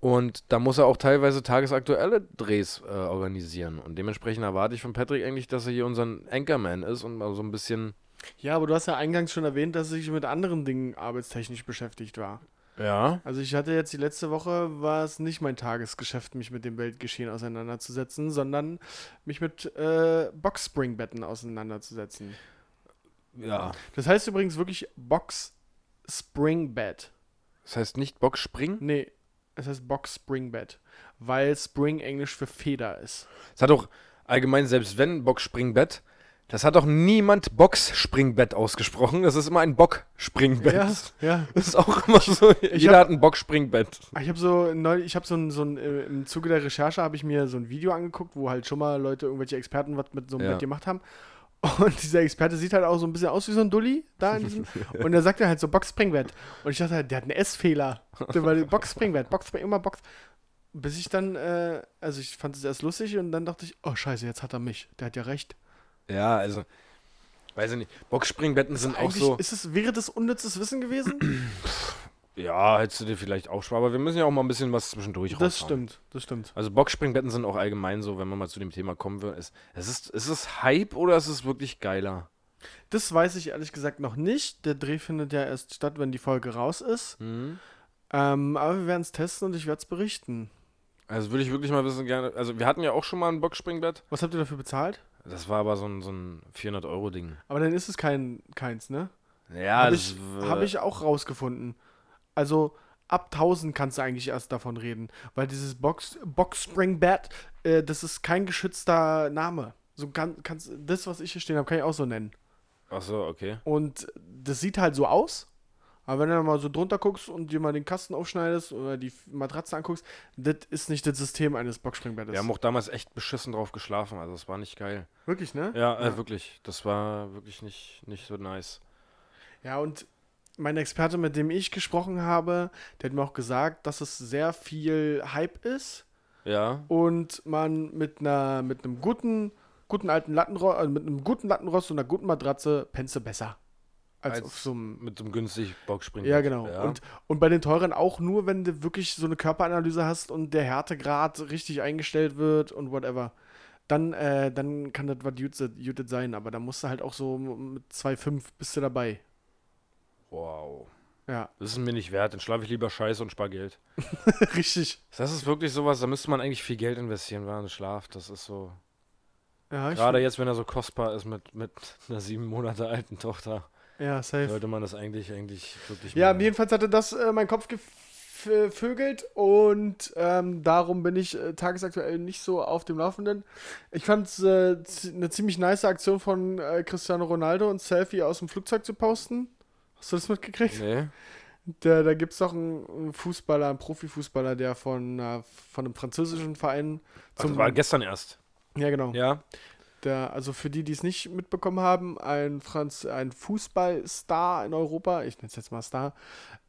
Und da muss er auch teilweise tagesaktuelle Drehs äh, organisieren. Und dementsprechend erwarte ich von Patrick eigentlich, dass er hier unser Anchorman ist und mal so ein bisschen. Ja, aber du hast ja eingangs schon erwähnt, dass ich mit anderen Dingen arbeitstechnisch beschäftigt war. Ja. Also ich hatte jetzt die letzte Woche, war es nicht mein Tagesgeschäft, mich mit dem Weltgeschehen auseinanderzusetzen, sondern mich mit äh, Boxspringbetten auseinanderzusetzen. Ja. Das heißt übrigens wirklich Box-Spring-Bed. Das heißt nicht Boxspringen? Nee, es heißt Box-Spring-Bed, weil Spring Englisch für Feder ist. Das hat doch allgemein, selbst wenn Boxspringbett, das hat doch niemand Boxspringbett ausgesprochen. Das ist immer ein Bockspringbett. Ja, ja. Das ist auch immer so. Jeder hab- hat ein Bockspringbett. Ich habe so neu, ich habe so ein, so ein äh, im Zuge der Recherche habe ich mir so ein Video angeguckt, wo halt schon mal Leute, irgendwelche Experten was mit so einem Ja. Bett gemacht haben. Und dieser Experte sieht halt auch so ein bisschen aus wie so ein Dulli da in diesem. [LAUGHS] Und er sagt dann halt so Box Springbett. Und ich dachte halt, der hat einen S-Fehler. Der war Box Springbett, Box Spring, immer Box. Bis ich dann, äh, also ich fand es erst lustig und dann dachte ich, oh scheiße, jetzt hat er mich. Der hat ja recht. Ja, also. Weiß ich nicht. Boxspringbetten sind auch so. ist es, wäre das unnützes Wissen gewesen? Ja, hättest du dir vielleicht auch sparen. Aber wir müssen ja auch mal ein bisschen was zwischendurch das raushauen. stimmt, das stimmt. Also Boxspringbetten sind auch allgemein so, wenn man mal zu dem Thema kommen will. Ist, ist, es, ist es Hype oder ist es wirklich geiler? Das weiß ich ehrlich gesagt noch nicht. Der Dreh findet ja erst statt, wenn die Folge raus ist. Hm? Ähm, aber wir werden es testen und ich werde es berichten. Also würde ich wirklich mal wissen gerne. Also wir hatten ja auch schon mal ein Boxspringbett. Was habt ihr dafür bezahlt? Das war aber so ein, so ein 400-Euro-Ding. Aber dann ist es kein keins, ne? Ja, Habe das ich, hab ich auch rausgefunden. Also ab 1000 kannst du eigentlich erst davon reden. Weil dieses Box, Box Spring Bat, äh, das ist kein geschützter Name. So kann, kannst, das, was ich hier stehen habe, kann ich auch so nennen. Ach so, okay. Und das sieht halt so aus. Aber wenn du mal so drunter guckst und dir mal den Kasten aufschneidest oder die Matratze anguckst, das ist nicht das System eines Boxspringbettes. Wir haben auch damals echt beschissen drauf geschlafen, also es war nicht geil. Wirklich, ne? Ja, äh, wirklich. Das war wirklich nicht, nicht so nice. Ja, und mein Experte, mit dem ich gesprochen habe, der hat mir auch gesagt, dass es sehr viel Hype ist Ja. und man mit einer mit einem guten guten alten Lattenrost, also mit einem guten Lattenrost und einer guten Matratze pennst du besser als, Als auf so einem Mit so einem günstig Boxspringen. ja, genau. Ja. Und, und bei den teuren auch nur, wenn du wirklich so eine Körperanalyse hast und der Härtegrad richtig eingestellt wird und whatever. Dann, äh, dann kann das was Jutet sein, aber da musst du halt auch so mit 2,5 bist du dabei. wow. Ja, Das ist mir nicht wert, dann schlafe ich lieber scheiße und spar Geld. [LAUGHS] richtig. Das ist wirklich sowas, da müsste man eigentlich viel Geld investieren, weil man schlaft. Das ist so. Ja, ich- Gerade jetzt, wenn er so kostbar ist mit, mit einer sieben Monate alten Tochter, Ja, safe. sollte man das eigentlich, eigentlich wirklich. Ja, mal- jedenfalls hatte das äh, mein Kopf gevögelt und ähm, darum bin ich äh, tagesaktuell nicht so auf dem Laufenden. Ich fand es äh, eine ziemlich nice Aktion von äh, Cristiano Ronaldo, ein Selfie aus dem Flugzeug zu posten. Hast du das mitgekriegt? Nee. Da, da gibt es doch einen, Fußballer, einen Profifußballer, der von, äh, von einem französischen Verein Ach, das war gestern erst. Ja, genau. Ja. Der, also für die, die es nicht mitbekommen haben, ein, Franz, ein Fußballstar in Europa, ich nenne es jetzt mal Star,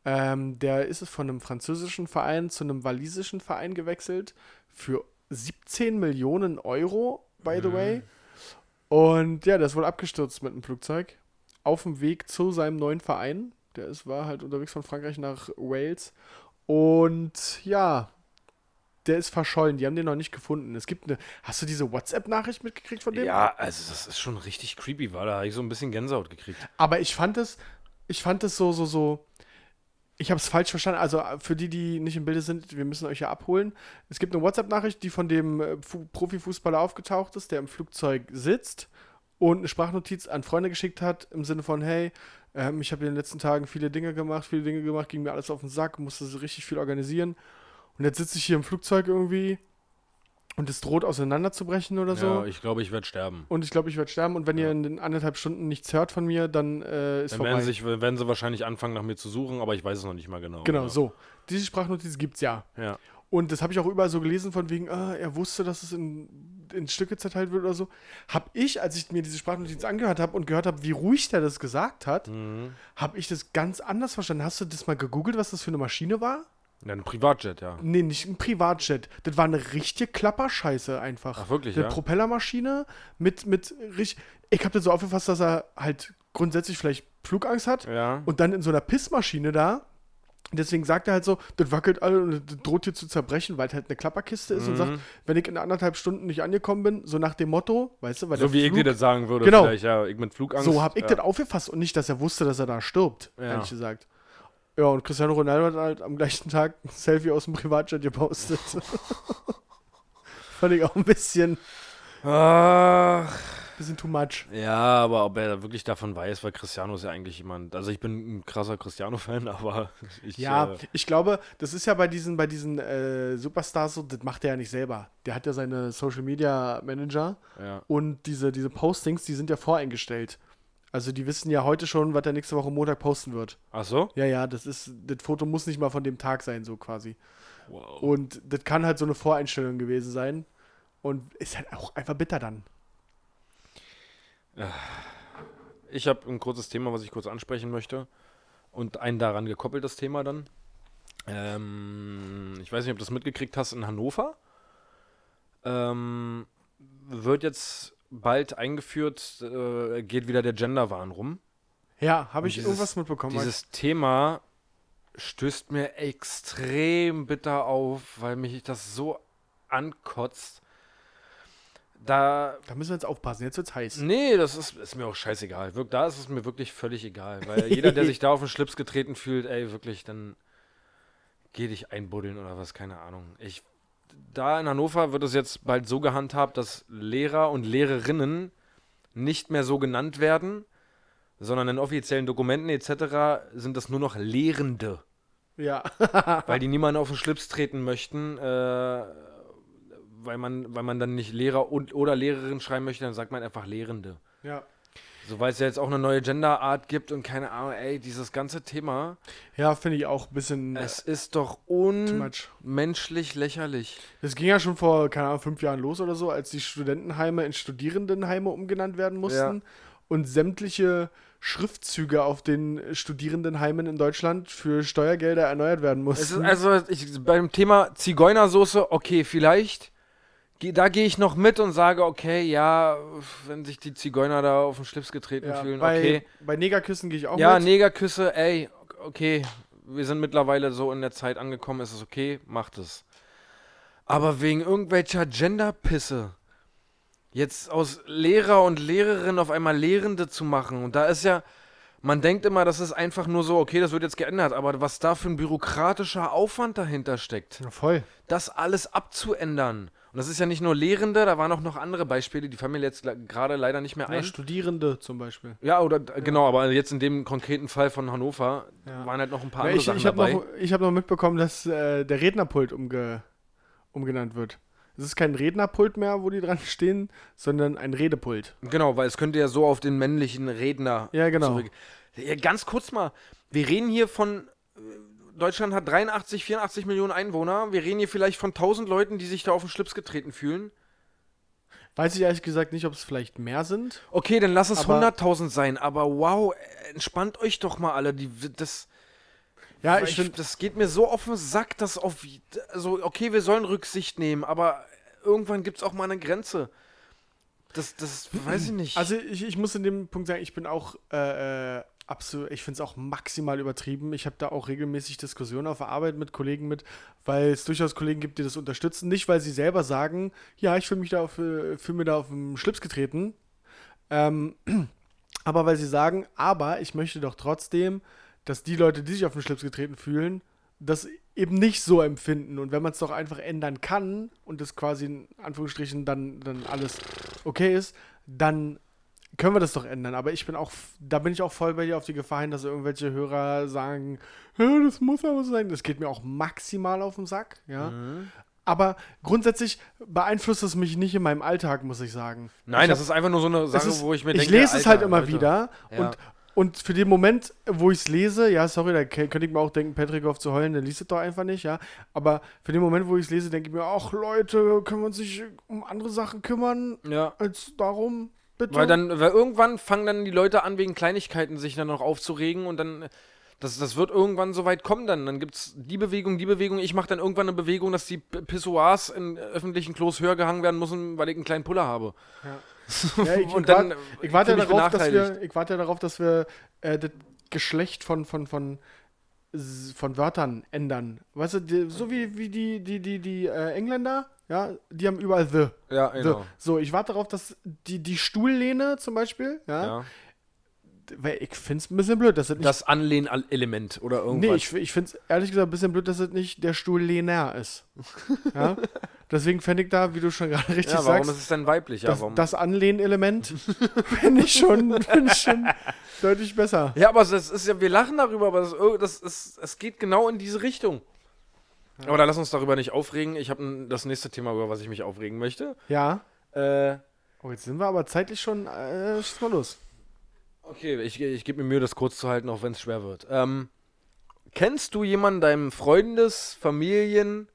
ähm, der ist von einem französischen Verein zu einem walisischen Verein gewechselt für 17 Millionen Euro, by the way. Und ja, der ist wohl abgestürzt mit einem Flugzeug auf dem Weg zu seinem neuen Verein. Der ist, war halt unterwegs von Frankreich nach Wales. Und ja, der ist verschollen. Die haben den noch nicht gefunden. Es gibt eine. Hast du diese WhatsApp-Nachricht mitgekriegt von dem? Ja, also das ist schon richtig creepy, war da habe ich so ein bisschen Gänsehaut gekriegt. Aber ich fand es, ich fand es so, so, so. Ich habe es falsch verstanden. Also äh, für die, die nicht im Bilde sind, wir müssen euch ja abholen. Es gibt eine WhatsApp-Nachricht, die von dem äh, Fu- Profifußballer aufgetaucht ist, der im Flugzeug sitzt und eine Sprachnotiz an Freunde geschickt hat im Sinne von, hey, ähm, ich habe in den letzten Tagen viele Dinge gemacht, viele Dinge gemacht, ging mir alles auf den Sack, musste so richtig viel organisieren. Und jetzt sitze ich hier im Flugzeug irgendwie und es droht auseinanderzubrechen oder so. Ja, ich glaube, ich werde sterben. Und ich glaube, ich werde sterben. Und wenn ihr in den anderthalb Stunden nichts hört von mir, dann äh, ist Dann vorbei. werden, sich, werden sie wahrscheinlich anfangen, nach mir zu suchen, aber ich weiß es noch nicht mal genau. genau, Ja. so. Diese Sprachnotiz gibt's ja. Ja. Und das habe ich auch überall so gelesen, von wegen, ah, er wusste, dass es in, in Stücke zerteilt wird oder so. Hab ich, als ich mir diese Sprachnotiz angehört habe und gehört habe, wie ruhig der das gesagt hat, Mhm. habe ich das ganz anders verstanden. Hast du das mal gegoogelt, was das für eine Maschine war? Ja, ein Privatjet, ja. Nee, nicht ein Privatjet. Das war eine richtige Klapperscheiße einfach. Ach, wirklich, Eine ja? Propellermaschine mit, mit richtig. Ich habe das so aufgefasst, dass er halt grundsätzlich vielleicht Flugangst hat Ja. und dann in so einer Pissmaschine da. Deswegen sagt er halt so, das wackelt alle und droht hier zu zerbrechen, weil es halt eine Klapperkiste ist und sagt, wenn ich in anderthalb Stunden nicht angekommen bin, so nach dem Motto, weißt du, weil so wie ich Flug, dir das sagen würde, Genau. vielleicht, ja, ich mit Flugangst. so habe ich ja. das aufgefasst und nicht, dass er wusste, dass er da stirbt, Ja. ehrlich gesagt. Ja, und Cristiano Ronaldo hat halt am gleichen Tag ein Selfie aus dem Privatjet gepostet. [LAUGHS] Fand ich auch ein bisschen, Ach, bisschen too much. ja, aber ob er wirklich davon weiß, weil Cristiano ist ja eigentlich jemand. Also ich bin ein krasser Cristiano-Fan, [LAUGHS] aber ich. Ja, Äh, ich glaube, das ist ja bei diesen, bei diesen äh, Superstars so, das macht er ja nicht selber. Der hat ja seine Social Media Manager ja. und diese, diese Postings, die sind ja voreingestellt. Also die wissen ja heute schon, was er nächste Woche Montag posten wird. Ach so? Ja, ja, das ist, das Foto muss nicht mal von dem Tag sein, so quasi. Wow. Und das kann halt so eine Voreinstellung gewesen sein. Und ist halt auch einfach bitter dann. Ich habe ein kurzes Thema, was ich kurz ansprechen möchte. Und ein daran gekoppeltes Thema dann. Ähm, ich weiß nicht, ob du das mitgekriegt hast in Hannover. Ähm, wird jetzt bald eingeführt, äh, geht wieder der Genderwahn rum. Ja, habe ich dieses- irgendwas mitbekommen. Dieses Thema stößt mir extrem bitter auf, weil mich das so ankotzt. Da da müssen wir jetzt aufpassen, jetzt wird's heiß. Nee, das ist, ist mir auch scheißegal. Wirk, da ist es mir wirklich völlig egal. Weil [LAUGHS] jeder, der sich da auf den Schlips getreten fühlt, ey, wirklich, dann geh dich einbuddeln oder was, keine Ahnung. Ich, da in Hannover wird es jetzt bald so gehandhabt, dass Lehrer und Lehrerinnen nicht mehr so genannt werden, sondern in offiziellen Dokumenten etc. sind das nur noch Lehrende. Ja. [LAUGHS] weil die niemanden auf den Schlips treten möchten, äh, weil, man, weil man dann nicht Lehrer und oder Lehrerin schreiben möchte, dann sagt man einfach Lehrende. ja. So, weil es ja jetzt auch eine neue Gender-Art gibt und keine Ahnung, ey, dieses ganze Thema, Ja, finde ich auch ein bisschen es ist doch unmenschlich lächerlich. Das ging ja schon vor, keine Ahnung, fünf Jahren los oder so, als die Studentenheime in Studierendenheime umgenannt werden mussten und sämtliche Schriftzüge auf den Studierendenheimen in Deutschland für Steuergelder erneuert werden Es ist mussten. also ich, beim Thema Zigeunersoße, okay, vielleicht. Da gehe ich noch mit und sage, okay, ja, wenn sich die Zigeuner da auf den Schlips getreten ja, fühlen, bei, okay. bei Negerküssen gehe ich auch Ja, mit. Negerküsse, ey, okay, wir sind mittlerweile so in der Zeit angekommen, ist es okay, macht es. Aber wegen irgendwelcher Genderpisse jetzt aus Lehrer und Lehrerin auf einmal Lehrende zu machen und da ist ja, man denkt immer, das ist einfach nur so, okay, das wird jetzt geändert, aber was da für ein bürokratischer Aufwand dahinter steckt, Ja, voll. das alles abzuändern. Und das ist ja nicht nur Lehrende, da waren auch noch andere Beispiele, die fallen mir jetzt gerade leider nicht mehr Ja, ein. Studierende zum Beispiel. Ja, oder genau, aber jetzt in dem konkreten Fall von Hannover Ja. waren halt noch ein paar Ja, andere ich Sachen ich habe dabei. noch, ich hab noch mitbekommen, dass äh, der Rednerpult umge, umgenannt wird. Es ist kein Rednerpult mehr, wo die dran [LAUGHS] stehen, sondern ein Redepult. Genau, weil es könnte ja so auf den männlichen Redner Ja, genau. zurück. Ja, ganz kurz mal, wir reden hier von äh, Deutschland hat 83, 84 Millionen Einwohner. Wir reden hier vielleicht von 1000 Leuten, die sich da auf den Schlips getreten fühlen. Weiß ich ehrlich gesagt nicht, ob es vielleicht mehr sind. Okay, dann lass es Aber- 100.000 sein, aber wow, entspannt euch doch mal alle. Die, das, Ja, Weil ich finde, das geht mir so auf den Sack, dass auf. Also, okay, wir sollen Rücksicht nehmen, aber irgendwann gibt es auch mal eine Grenze. Das, das weiß ich nicht. also ich, ich muss in dem Punkt sagen, ich bin auch äh, äh, absolut, ich finde es auch maximal übertrieben. Ich habe da auch regelmäßig Diskussionen auf der Arbeit mit Kollegen mit, weil es durchaus Kollegen gibt, die das unterstützen. Nicht, weil sie selber sagen, ja, ich fühle mich da auf, äh, fühl mir da auf den Schlips getreten. Ähm, [CLEARS THROAT] aber weil sie sagen, aber ich möchte doch trotzdem, dass die Leute, die sich auf den Schlips getreten fühlen, das eben nicht so empfinden. Und wenn man es doch einfach ändern kann und das quasi in Anführungsstrichen dann, dann alles okay ist, dann können wir das doch ändern. Aber ich bin auch, da bin ich auch voll bei dir auf die Gefahr hin, dass irgendwelche Hörer sagen, "Ja, das muss aber so sein. Das geht mir auch maximal auf den Sack, ja. Mhm. Aber grundsätzlich beeinflusst es mich nicht in meinem Alltag, muss ich sagen. Nein, ich das hab- ist einfach nur so eine Sache, ist, wo ich mir ich denke. lese es halt Alter, immer Alter. wieder Ja. und, und für den Moment, wo ich es lese, ja, sorry, da könnte ich mir auch denken, Patrick auf zu heulen, der liest es doch einfach nicht, ja. Aber für den Moment, wo ich es lese, denke ich mir, ach Leute, können wir uns nicht um andere Sachen kümmern, Ja. als darum, bitte? Weil dann, weil irgendwann fangen dann die Leute an, wegen Kleinigkeiten sich dann noch aufzuregen und dann. Das, das wird irgendwann so weit kommen dann. Dann gibt es die Bewegung, die Bewegung. Ich mache dann irgendwann eine Bewegung, dass die Pissoirs in öffentlichen Klos höher gehangen werden müssen, weil ich einen kleinen Puller habe. Ja, [LAUGHS] ich, Und ich, dann, wart, ich warte ja darauf, dass wir, ich warte darauf, dass wir äh, das Geschlecht von, von, von, von Wörtern ändern. Weißt du, die, so wie, wie die, die, die, die äh, Engländer, ja, die haben überall the. Ja, the. genau. So, ich warte darauf, dass die, die Stuhllehne zum Beispiel, ja, Ja. weil ich finde es ein bisschen blöd, dass das nicht. Das Anlehnelement oder irgendwas. nee, ich, ich finde es ehrlich gesagt ein bisschen blöd, dass das nicht der Stuhllehner ist. [LAUGHS] ja? Deswegen fände ich da, wie du schon gerade richtig ja, warum sagst, ist es denn weiblich? Das, warum? das Anlehnelement [LAUGHS] finde ich schon, find ich schon deutlich besser. Ja, aber das ist ja, wir lachen darüber, aber das, das ist, es geht genau in diese Richtung. Aber da lass uns darüber nicht aufregen. Ich habe das nächste Thema, über was ich mich aufregen möchte. Ja. Äh, Oh, jetzt sind wir aber zeitlich schon. Äh, schieß mal los. okay, ich, ich gebe mir Mühe, das kurz zu halten, auch wenn es schwer wird. Ähm, kennst du jemanden, deinem Freundes-, Familien-,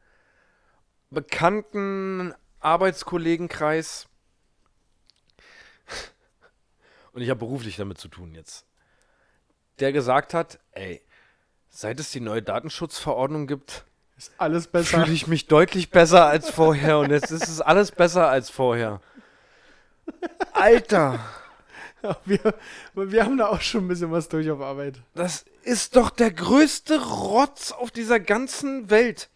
Bekannten-, Arbeitskollegenkreis? [LAUGHS] Und ich habe beruflich damit zu tun jetzt. Der gesagt hat, ey, seit es die neue Datenschutzverordnung gibt, Ist alles besser. fühle ich mich deutlich besser als vorher und jetzt ist es alles besser als vorher. Alter, wir, wir haben da auch schon ein bisschen was durch auf Arbeit. das ist doch der größte Rotz auf dieser ganzen Welt.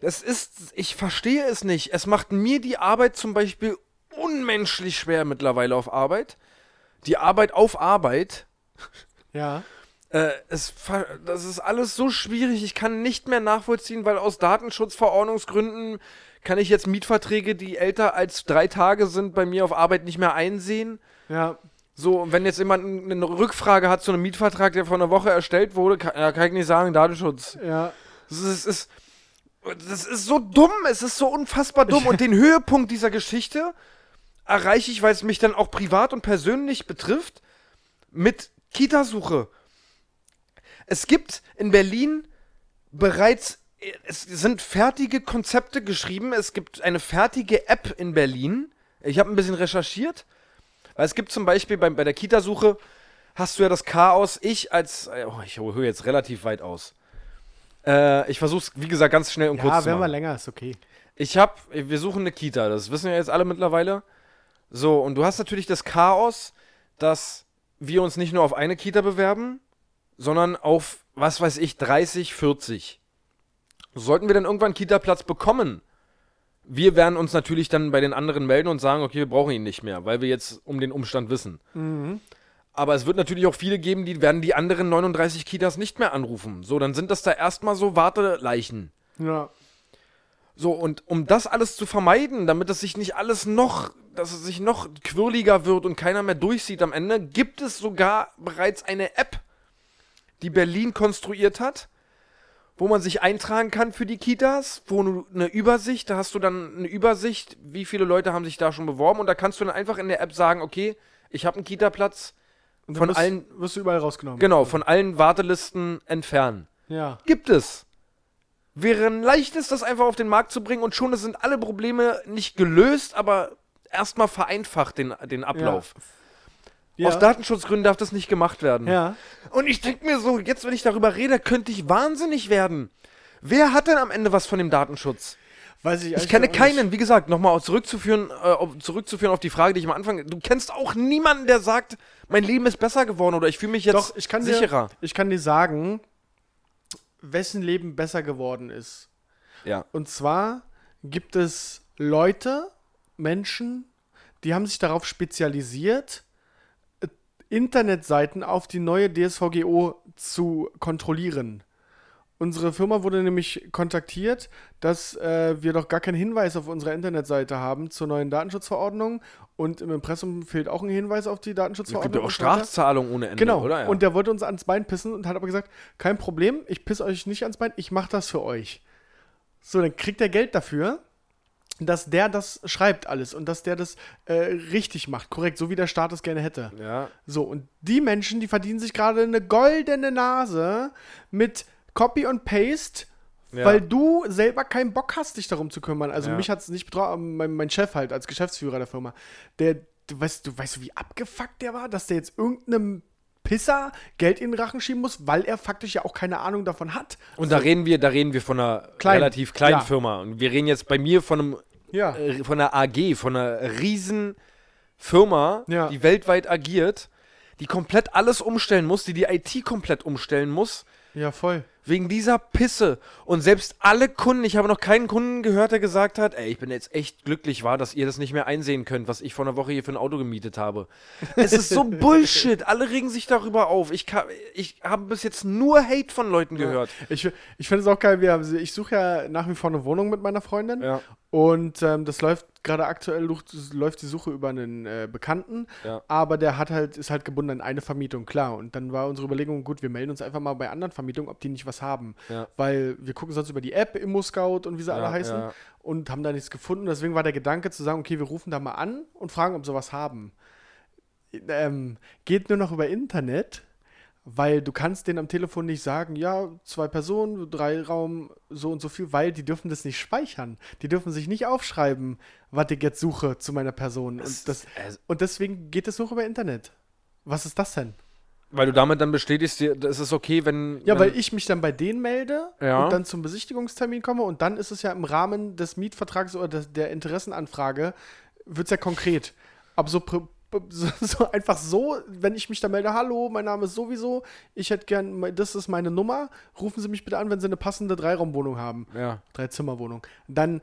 Das ist, ich verstehe es nicht. Es macht mir die Arbeit zum Beispiel unmenschlich schwer mittlerweile auf Arbeit. Die Arbeit auf Arbeit. Ja. Äh, es, das ist alles so schwierig. Ich kann nicht mehr nachvollziehen, weil aus Datenschutzverordnungsgründen kann ich jetzt Mietverträge, die älter als drei Tage sind, bei mir auf Arbeit nicht mehr einsehen. Ja. So, und wenn jetzt jemand eine Rückfrage hat zu einem Mietvertrag, der vor einer Woche erstellt wurde, kann, kann ich nicht sagen, Datenschutz. Ja. Das ist, ist, das ist so dumm, es ist so unfassbar dumm. [LAUGHS] Und den Höhepunkt dieser Geschichte erreiche ich, weil es mich dann auch privat und persönlich betrifft. mit Kitasuche. Es gibt in Berlin bereits, es sind fertige Konzepte geschrieben. Es gibt eine fertige App in Berlin. Ich habe ein bisschen recherchiert. Weil es gibt zum Beispiel bei, bei der Kitasuche, hast du ja das Chaos. Ich als, oh, ich höre jetzt relativ weit aus. Äh, ich versuche es, wie gesagt, ganz schnell und kurz Ja, zu wenn wir machen. länger ist, okay. Ich hab, wir suchen eine Kita, das wissen ja jetzt alle mittlerweile. So, und du hast natürlich das Chaos, dass wir uns nicht nur auf eine Kita bewerben, sondern auf, was weiß ich, 30, 40. Sollten wir dann irgendwann einen Kita-Platz bekommen, wir werden uns natürlich dann bei den anderen melden und sagen, okay, wir brauchen ihn nicht mehr, weil wir jetzt um den Umstand wissen. Aber es wird natürlich auch viele geben, die werden die anderen 39 Kitas nicht mehr anrufen. So, dann sind das da erstmal so Warteleichen. Ja. So, und um das alles zu vermeiden, damit es sich nicht alles noch, dass es sich noch quirliger wird und keiner mehr durchsieht am Ende, gibt es sogar bereits eine App, die Berlin konstruiert hat, wo man sich eintragen kann für die Kitas, wo du eine Übersicht, da hast du dann eine Übersicht, wie viele Leute haben sich da schon beworben und da kannst du dann einfach in der App sagen, okay, ich habe einen Kita-Platz, Von wirst, allen- wirst du überall rausgenommen. genau, von allen Wartelisten entfernen. Ja. Gibt es. Wäre ein leichtes, das einfach auf den Markt zu bringen und schon sind alle Probleme nicht gelöst, aber erstmal vereinfacht den, den Ablauf. Ja. Aus Datenschutzgründen darf das nicht gemacht werden. ja. Und ich denke mir so, jetzt wenn ich darüber rede, könnte ich wahnsinnig werden. Wer hat denn am Ende was von dem Datenschutz? Weiß ich Ich kenne keinen, wie gesagt, nochmal zurückzuführen, äh, auf, zurückzuführen auf die Frage, die ich am Anfang. Du kennst auch niemanden, der sagt, mein Leben ist besser geworden oder ich fühle mich jetzt Doch, ich kann sicherer. Dir, ich kann dir sagen, wessen Leben besser geworden ist. ja. Und zwar gibt es Leute, Menschen, die haben sich darauf spezialisiert, Internetseiten auf die neue DSVGO zu kontrollieren. Unsere Firma wurde nämlich kontaktiert, dass äh, wir doch gar keinen Hinweis auf unserer Internetseite haben zur neuen Datenschutzverordnung und im Impressum fehlt auch ein Hinweis auf die Es gibt Datenschutzverordnung. ja auch. Strafzahlungen ohne Ende, Genau. oder? Ja. Und der wollte uns ans Bein pissen und hat aber gesagt, kein Problem, ich piss euch nicht ans Bein, ich mach das für euch. So, dann kriegt er Geld dafür, dass der das schreibt alles und dass der das äh, richtig macht, korrekt, so wie der Staat es gerne hätte. ja. So, und die Menschen, die verdienen sich gerade eine goldene Nase mit Copy und Paste, Ja. weil du selber keinen Bock hast, dich darum zu kümmern. Also Ja. mich hat es nicht betroffen, mein, mein Chef halt als Geschäftsführer der Firma, der, du weißt, du weißt, du, wie abgefuckt der war, dass der jetzt irgendeinem Pisser Geld in den Rachen schieben muss, weil er faktisch ja auch keine Ahnung davon hat. Und da reden wir, da reden wir von einer Klein. relativ kleinen Ja. Firma. Und wir reden jetzt bei mir von einem, Ja. äh, von einer AG, von einer riesen Firma, Ja. die weltweit agiert, die komplett alles umstellen muss, die die IT komplett umstellen muss. Ja, voll. Wegen dieser Pisse. Und selbst alle Kunden, ich habe noch keinen Kunden gehört, der gesagt hat, ey, ich bin jetzt echt glücklich war, dass ihr das nicht mehr einsehen könnt, was ich vor einer Woche hier für ein Auto gemietet habe. Es ist so [LAUGHS] Bullshit. Alle regen sich darüber auf. Ich, kann- ich habe bis jetzt nur Hate von Leuten gehört. Ich, ich finde es auch geil, wir, haben- ich suche ja nach wie vor eine Wohnung mit meiner Freundin. Ja. Und ähm, das läuft gerade aktuell läuft die Suche über einen äh, Bekannten, Ja. aber der hat halt, ist halt gebunden an eine Vermietung, klar. Und dann war unsere Überlegung, gut, wir melden uns einfach mal bei anderen Vermietungen, ob die nicht was haben. Ja. Weil wir gucken sonst über die App, Immo-Scout und wie sie alle Ja, heißen ja. und haben da nichts gefunden. Deswegen war der Gedanke zu sagen, okay, wir rufen da mal an und fragen, ob sie was haben. Ähm, geht nur noch über Internet, weil du kannst denen am Telefon nicht sagen, ja, zwei Personen, drei Raum, so und so viel, weil die dürfen das nicht speichern. Die dürfen sich nicht aufschreiben, was ich jetzt suche zu meiner Person. Und, das, also- und deswegen geht es nur über Internet. Was ist das denn? Weil du damit dann bestätigst, dir, es ist okay, wenn. Ja, wenn, weil ich mich dann bei denen melde Ja. und dann zum Besichtigungstermin komme und dann ist es ja im Rahmen des Mietvertrags oder der Interessenanfrage, wird es ja konkret. Aber so, so, so einfach so, wenn ich mich da melde, hallo, mein Name ist sowieso, ich hätte gern, das ist meine Nummer, rufen Sie mich bitte an, wenn Sie eine passende Dreiraumwohnung haben. Ja. Dreizimmerwohnung. Dann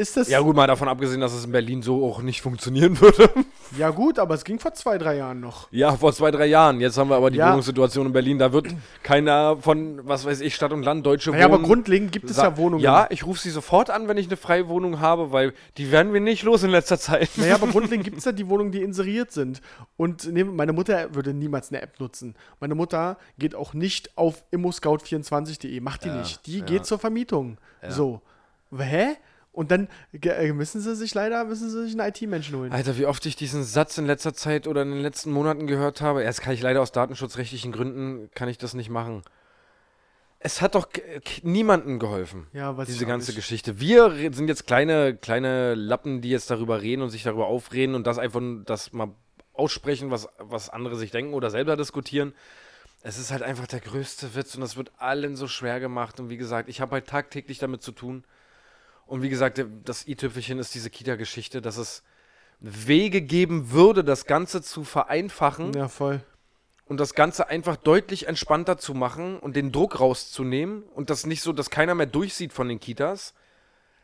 ist das. ja, gut, mal davon abgesehen, dass es in Berlin so auch nicht funktionieren würde. [LAUGHS] Ja, gut, aber es ging vor zwei, drei Jahren noch. Ja, vor zwei, drei Jahren. Jetzt haben wir aber die Ja. Wohnungssituation in Berlin. Da wird keiner von, was weiß ich, Stadt und Land, Deutsche Ja, aber grundlegend gibt es ja Wohnungen. Ja, ich rufe sie sofort an, wenn ich eine freie Wohnung habe, weil die werden wir nicht los in letzter Zeit. Naja, aber [LAUGHS] grundlegend gibt es ja die Wohnungen, die inseriert sind. Und ne, meine Mutter würde niemals eine App nutzen. Meine Mutter geht auch nicht auf immoscout24.de. Macht die Ja, nicht. Die ja. geht zur Vermietung. So. Hä? Und dann äh, müssen sie sich leider, müssen sie sich einen IT-Menschen holen. Alter, wie oft ich diesen Satz in letzter Zeit oder in den letzten Monaten gehört habe. Erst kann ich leider aus datenschutzrechtlichen Gründen, kann ich das nicht machen. Es hat doch niemandem geholfen. Ja, diese ganze. Geschichte. Wir sind jetzt kleine, kleine Lappen, die jetzt darüber reden und sich darüber aufreden und das einfach das mal aussprechen, was, was andere sich denken oder selber diskutieren. Es ist halt einfach der größte Witz und das wird allen so schwer gemacht. Und wie gesagt, ich habe halt tagtäglich damit zu tun. Und wie gesagt, das i-Tüpfelchen ist diese Kita-Geschichte, dass es Wege geben würde, das Ganze zu vereinfachen Ja, voll. und das Ganze einfach deutlich entspannter zu machen und den Druck rauszunehmen und das nicht so, dass keiner mehr durchsieht von den Kitas.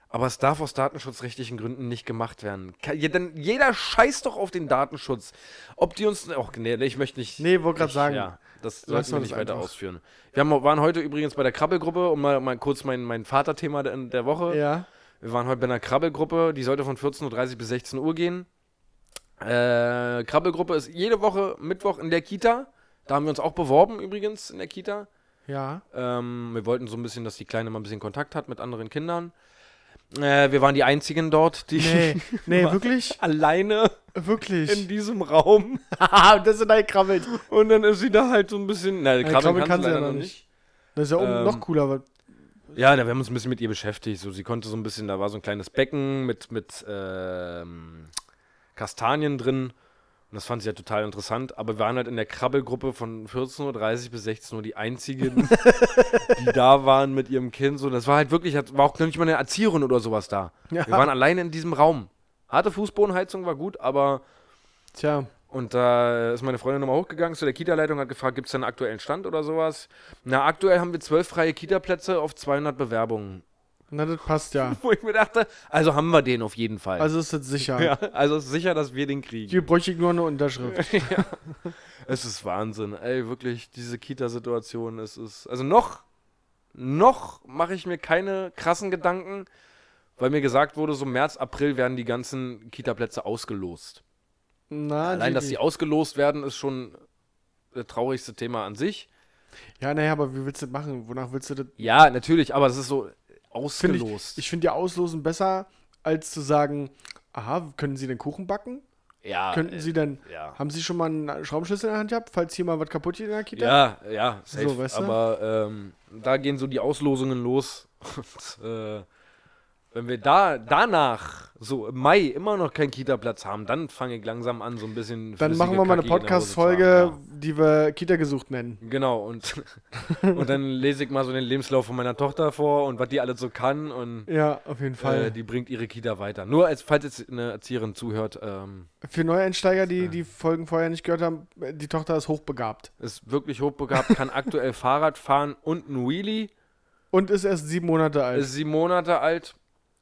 Aber es darf aus datenschutzrechtlichen Gründen nicht gemacht werden. Denn jeder scheißt doch auf den Datenschutz. Ob die uns. Oh, nee, ich möchte nicht. Nee, wollte gerade sagen. Ja, das sollten wir nicht weiter einfach. ausführen. Wir haben, waren heute übrigens bei der Krabbelgruppe, um mal, mal kurz mein, mein Vaterthema der, der Woche. Ja. Wir waren heute bei einer Krabbelgruppe, die sollte von 14.30 Uhr bis 16 Uhr gehen. Äh, Krabbelgruppe ist jede Woche Mittwoch in der Kita. Da haben wir uns auch beworben übrigens in der Kita. Ja. Ähm, wir wollten so ein bisschen, dass die Kleine mal ein bisschen Kontakt hat mit anderen Kindern. Äh, wir waren die einzigen dort, die Nee, [LAUGHS] nee, wirklich? [LAUGHS] alleine in Wirklich. diesem Raum. Haha, [LAUGHS] das sind halt krabbelt. Und dann ist sie da halt so ein bisschen. Na, krabbeln krabbeln kann, kann sie ja noch noch nicht. Das ist ja oben Ähm, noch cooler. Ja, da, wir haben uns ein bisschen mit ihr beschäftigt. So, sie konnte so ein bisschen, da war so ein kleines Becken mit, mit ähm, Kastanien drin. Und das fand sie ja total interessant. Aber wir waren halt in der Krabbelgruppe von 14.30 Uhr bis 16 Uhr die einzigen, [LAUGHS] die da waren mit ihrem Kind. So, das war halt wirklich, war auch nicht mal eine Erzieherin oder sowas da. Ja. Wir waren alleine in diesem Raum. Harte Fußbodenheizung war gut, aber. Tja. Und da ist meine Freundin nochmal hochgegangen zu der Kita-Leitung, hat gefragt, gibt es da einen aktuellen Stand oder sowas? Na, aktuell haben wir zwölf freie Kita-Plätze auf 200 Bewerbungen. Na, das passt ja. [LAUGHS] Wo ich mir dachte, also haben wir den auf jeden Fall. Also ist das sicher. ja, also ist sicher, dass wir den kriegen. Hier bräuchte ich nur eine Unterschrift. [LAUGHS] Es ist Wahnsinn. Ey, wirklich, diese Kita-Situation, es ist. Also noch, noch mache ich mir keine krassen Gedanken, weil mir gesagt wurde, so März, April werden die ganzen Kita-Plätze ausgelost. Na, Allein, dass die, sie ausgelost werden, ist schon das traurigste Thema an sich. Ja, naja, aber wie willst du das machen? Wonach willst du das? Ja, natürlich, aber es ist so ausgelost. ich ich finde ja Auslosen besser, als zu sagen, aha, können Sie denn Kuchen backen? ja, Könnten äh, Sie denn, ja. haben Sie schon mal einen Schraubenschlüssel in der Hand gehabt, falls hier mal was kaputt geht in der Kita? Ja, ja, safe. So, weißt du? Aber ähm, da gehen so die Auslosungen los. [LAUGHS] Und äh, wenn wir da danach, so im Mai, immer noch keinen Kita-Platz haben, dann fange ich langsam an, so ein bisschen. Dann machen wir mal eine Podcast-Folge, die wir Kita gesucht nennen. Genau, und, [LAUGHS] und dann lese ich mal so den Lebenslauf von meiner Tochter vor und was die alles so kann und Ja, auf jeden Fall. äh, die bringt ihre Kita weiter. Nur als falls jetzt eine Erzieherin zuhört, ähm, Für Neueinsteiger, die die Folgen vorher nicht gehört haben, die Tochter ist hochbegabt. ist wirklich hochbegabt, kann aktuell [LAUGHS] Fahrrad fahren und ein Wheelie. Und ist erst sieben Monate alt. ist sieben Monate alt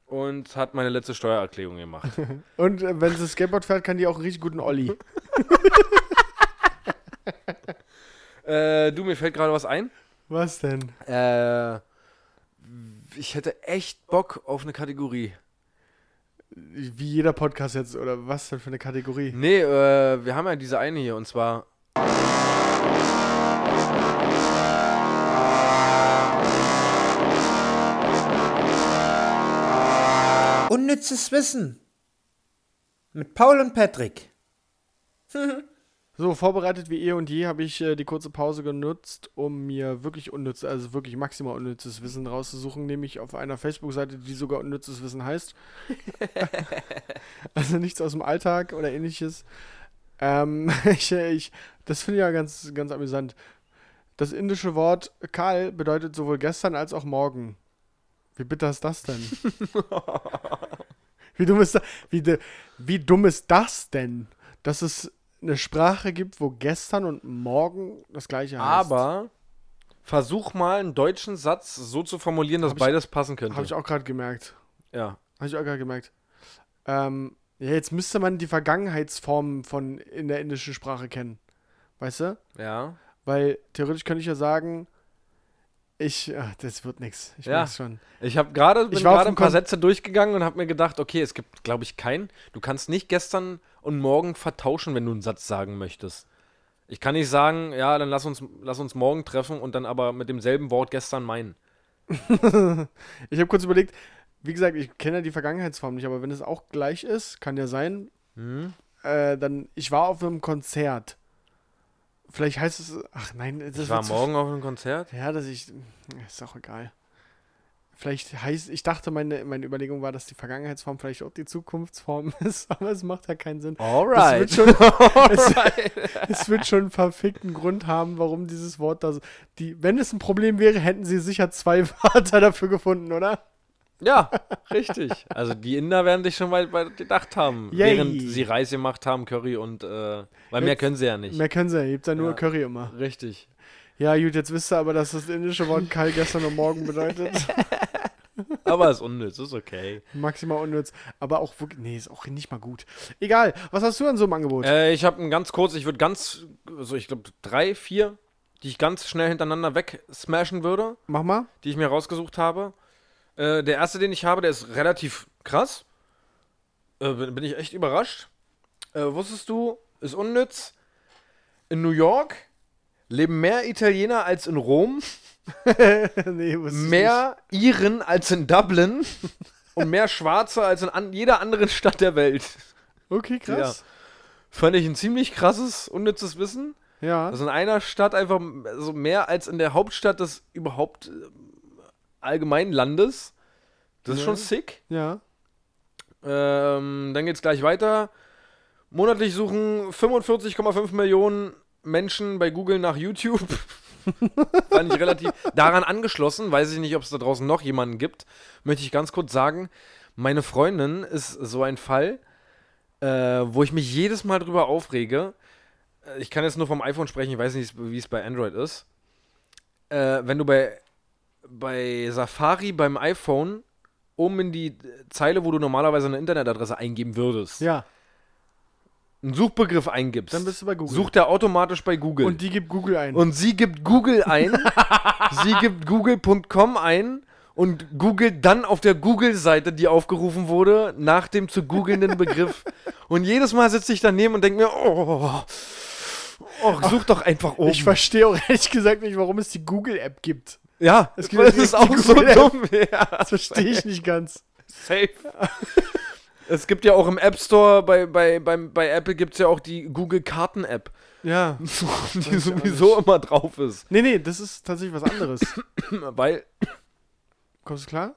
und hat meine letzte Steuererklärung gemacht. [LAUGHS] Und äh, wenn sie Skateboard fährt, kann die auch einen richtig guten Olli. [LAUGHS] äh, du, mir fällt gerade was ein. Was denn? Äh, ich hätte echt Bock auf eine Kategorie. Wie jeder Podcast jetzt, oder was denn für eine Kategorie? Nee, äh, wir haben ja diese eine hier und zwar. Unnützes Wissen. Mit Paul und Patrick. [LAUGHS] So, vorbereitet wie eh und je habe ich äh, die kurze Pause genutzt, um mir wirklich unnütz, also wirklich maximal unnützes Wissen rauszusuchen, nämlich auf einer Facebook-Seite, die sogar unnützes Wissen heißt. [LAUGHS] [LAUGHS] also nichts aus dem Alltag oder ähnliches. Ähm, ich, ich, das finde ich ja ganz, ganz amüsant. Das indische Wort Kal bedeutet sowohl gestern als auch morgen. Wie bitter ist das denn? [LAUGHS] wie, dumm ist da, wie, de, wie dumm ist das denn? Dass es eine Sprache gibt, wo gestern und morgen das gleiche heißt. Aber versuch mal einen deutschen Satz so zu formulieren, dass Hab ich- beides passen könnte. Habe ich auch gerade gemerkt. ja. Habe ich auch gerade gemerkt. Ähm, ja, jetzt müsste man die Vergangenheitsformen von in der indischen Sprache kennen. Weißt du? Ja. Weil theoretisch könnte ich ja sagen, ich, ach, das wird nichts. Ich Ja. schon. Ich habe gerade ein paar Kon- Sätze durchgegangen und habe mir gedacht, okay, es gibt, glaube ich, keinen. Du kannst nicht gestern und morgen vertauschen, wenn du einen Satz sagen möchtest. Ich kann nicht sagen, ja, dann lass uns, lass uns morgen treffen und dann aber mit demselben Wort gestern meinen. [LAUGHS] Ich habe kurz überlegt, wie gesagt, ich kenne ja die Vergangenheitsform nicht, aber wenn es auch gleich ist, kann ja sein, Hm? äh, dann, ich war auf einem Konzert. Vielleicht heißt es, ach nein, das Ich war morgen auf einem Konzert. Ja, dass ich, ist auch egal. Vielleicht heißt, ich dachte, meine, meine Überlegung war, dass die Vergangenheitsform vielleicht auch die Zukunftsform [LAUGHS] ist, aber es macht ja keinen Sinn. Alright. Es wird, schon, [LAUGHS] es, [LAUGHS] es wird schon einen verfickten Grund haben, warum dieses Wort da so. Die, wenn es ein Problem wäre, hätten sie sicher zwei Wörter dafür gefunden, oder? Ja, richtig. Also die Inder werden dich schon weit, weit gedacht haben, Yay. während sie Reis gemacht haben, Curry und äh, weil mehr Jetzt- können sie ja nicht. Mehr können sie ja, gibt ja nur. Curry immer. Richtig. Ja, gut, jetzt wisst ihr aber, dass das indische Wort Kal gestern und morgen bedeutet. [LAUGHS] Aber ist unnütz, ist okay. Maximal unnütz. Aber auch wirklich, nee, ist auch nicht mal gut. Egal, was hast du an so einem Angebot? Äh, ich habe ein ganz kurz, ich würde ganz, so ich glaube drei, vier, die ich ganz schnell hintereinander wegsmashen würde, Mach mal. die ich mir rausgesucht habe. Äh, der erste, den ich habe, der ist relativ krass. Äh, bin, bin ich echt überrascht. Äh, wusstest du, ist unnütz. In New York leben mehr Italiener als in Rom, [LAUGHS] nee, mehr Iren als in Dublin [LAUGHS] und mehr Schwarze als in an jeder anderen Stadt der Welt. Okay, krass. Fand ich ein ziemlich krasses, unnützes Wissen. Ja. dass in einer Stadt einfach so mehr als in der Hauptstadt des überhaupt äh, allgemeinen Landes. Das ist Ja. schon sick. ja. Ähm, dann geht's gleich weiter. Monatlich suchen 45,5 Millionen Menschen bei Google nach YouTube. [LAUGHS] Fand ich relativ daran angeschlossen. Weiß ich nicht, ob es da draußen noch jemanden gibt. Möchte ich ganz kurz sagen. Meine Freundin ist so ein Fall, äh, wo ich mich jedes Mal drüber aufrege. Äh, Ich kann jetzt nur vom iPhone sprechen, ich weiß nicht, wie es bei Android ist. Äh, wenn du bei, bei Safari beim iPhone oben in die Zeile, wo du normalerweise eine Internetadresse eingeben würdest, Ja. einen Suchbegriff eingibst, Dann bist du bei Google. sucht er automatisch bei Google. Und die gibt Google ein. Und sie gibt Google ein, [LAUGHS] sie gibt google.com ein und googelt dann auf der Google-Seite, die aufgerufen wurde, nach dem zu googelnden Begriff. [LAUGHS] Und jedes Mal sitze ich daneben und denke mir, oh, oh, such doch einfach oben. ich verstehe auch ehrlich gesagt nicht, warum es die Google-App gibt. Ja, Es gibt das ist die auch so dumm. [LAUGHS] Ja, Das verstehe ich nicht ganz. safe. Es gibt ja auch im App Store, bei, bei, beim, bei Apple gibt es ja auch die Google-Karten-App, Ja. [LAUGHS] die ich auch sowieso immer drauf ist. Nee, nee, das ist tatsächlich was anderes. [COUGHS] Weil Kommst du klar?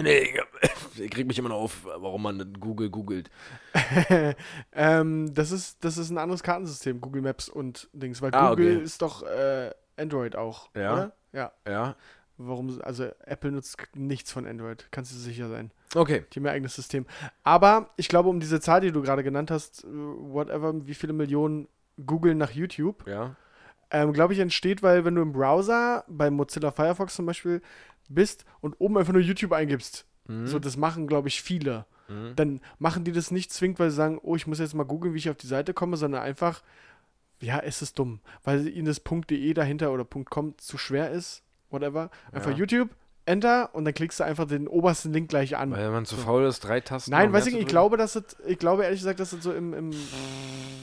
Nee, ich, [COUGHS] ich krieg mich immer noch auf, warum man Google googelt. [LAUGHS] ähm, das, ist, das ist ein anderes Kartensystem, Google Maps und Dings, weil Ah, Google okay. ist doch äh, Android auch, Ja. oder? Ja. Ja. Warum, also Apple nutzt nichts von Android, kannst du sicher sein. Okay. Die haben ihr eigenes System. Aber ich glaube, um diese Zahl, die du gerade genannt hast, äh, whatever, wie viele Millionen googeln nach YouTube, Ja. ähm, glaube ich, entsteht, weil wenn du im Browser, bei Mozilla Firefox zum Beispiel, bist und oben einfach nur YouTube eingibst, Mhm. so das machen, glaube ich, viele. Mhm. Dann machen die das nicht zwingend, weil sie sagen, oh, ich muss jetzt mal googeln, wie ich auf die Seite komme, sondern einfach, ja, es ist dumm, weil ihnen das .de dahinter oder .com zu schwer ist, whatever. Einfach Ja. YouTube, Enter und dann klickst du einfach den obersten Link gleich an. Weil man zu So. faul ist, drei Tasten. Nein, weiß ich nicht, ich glaube, dass es, ich glaube ehrlich gesagt, dass es so im, im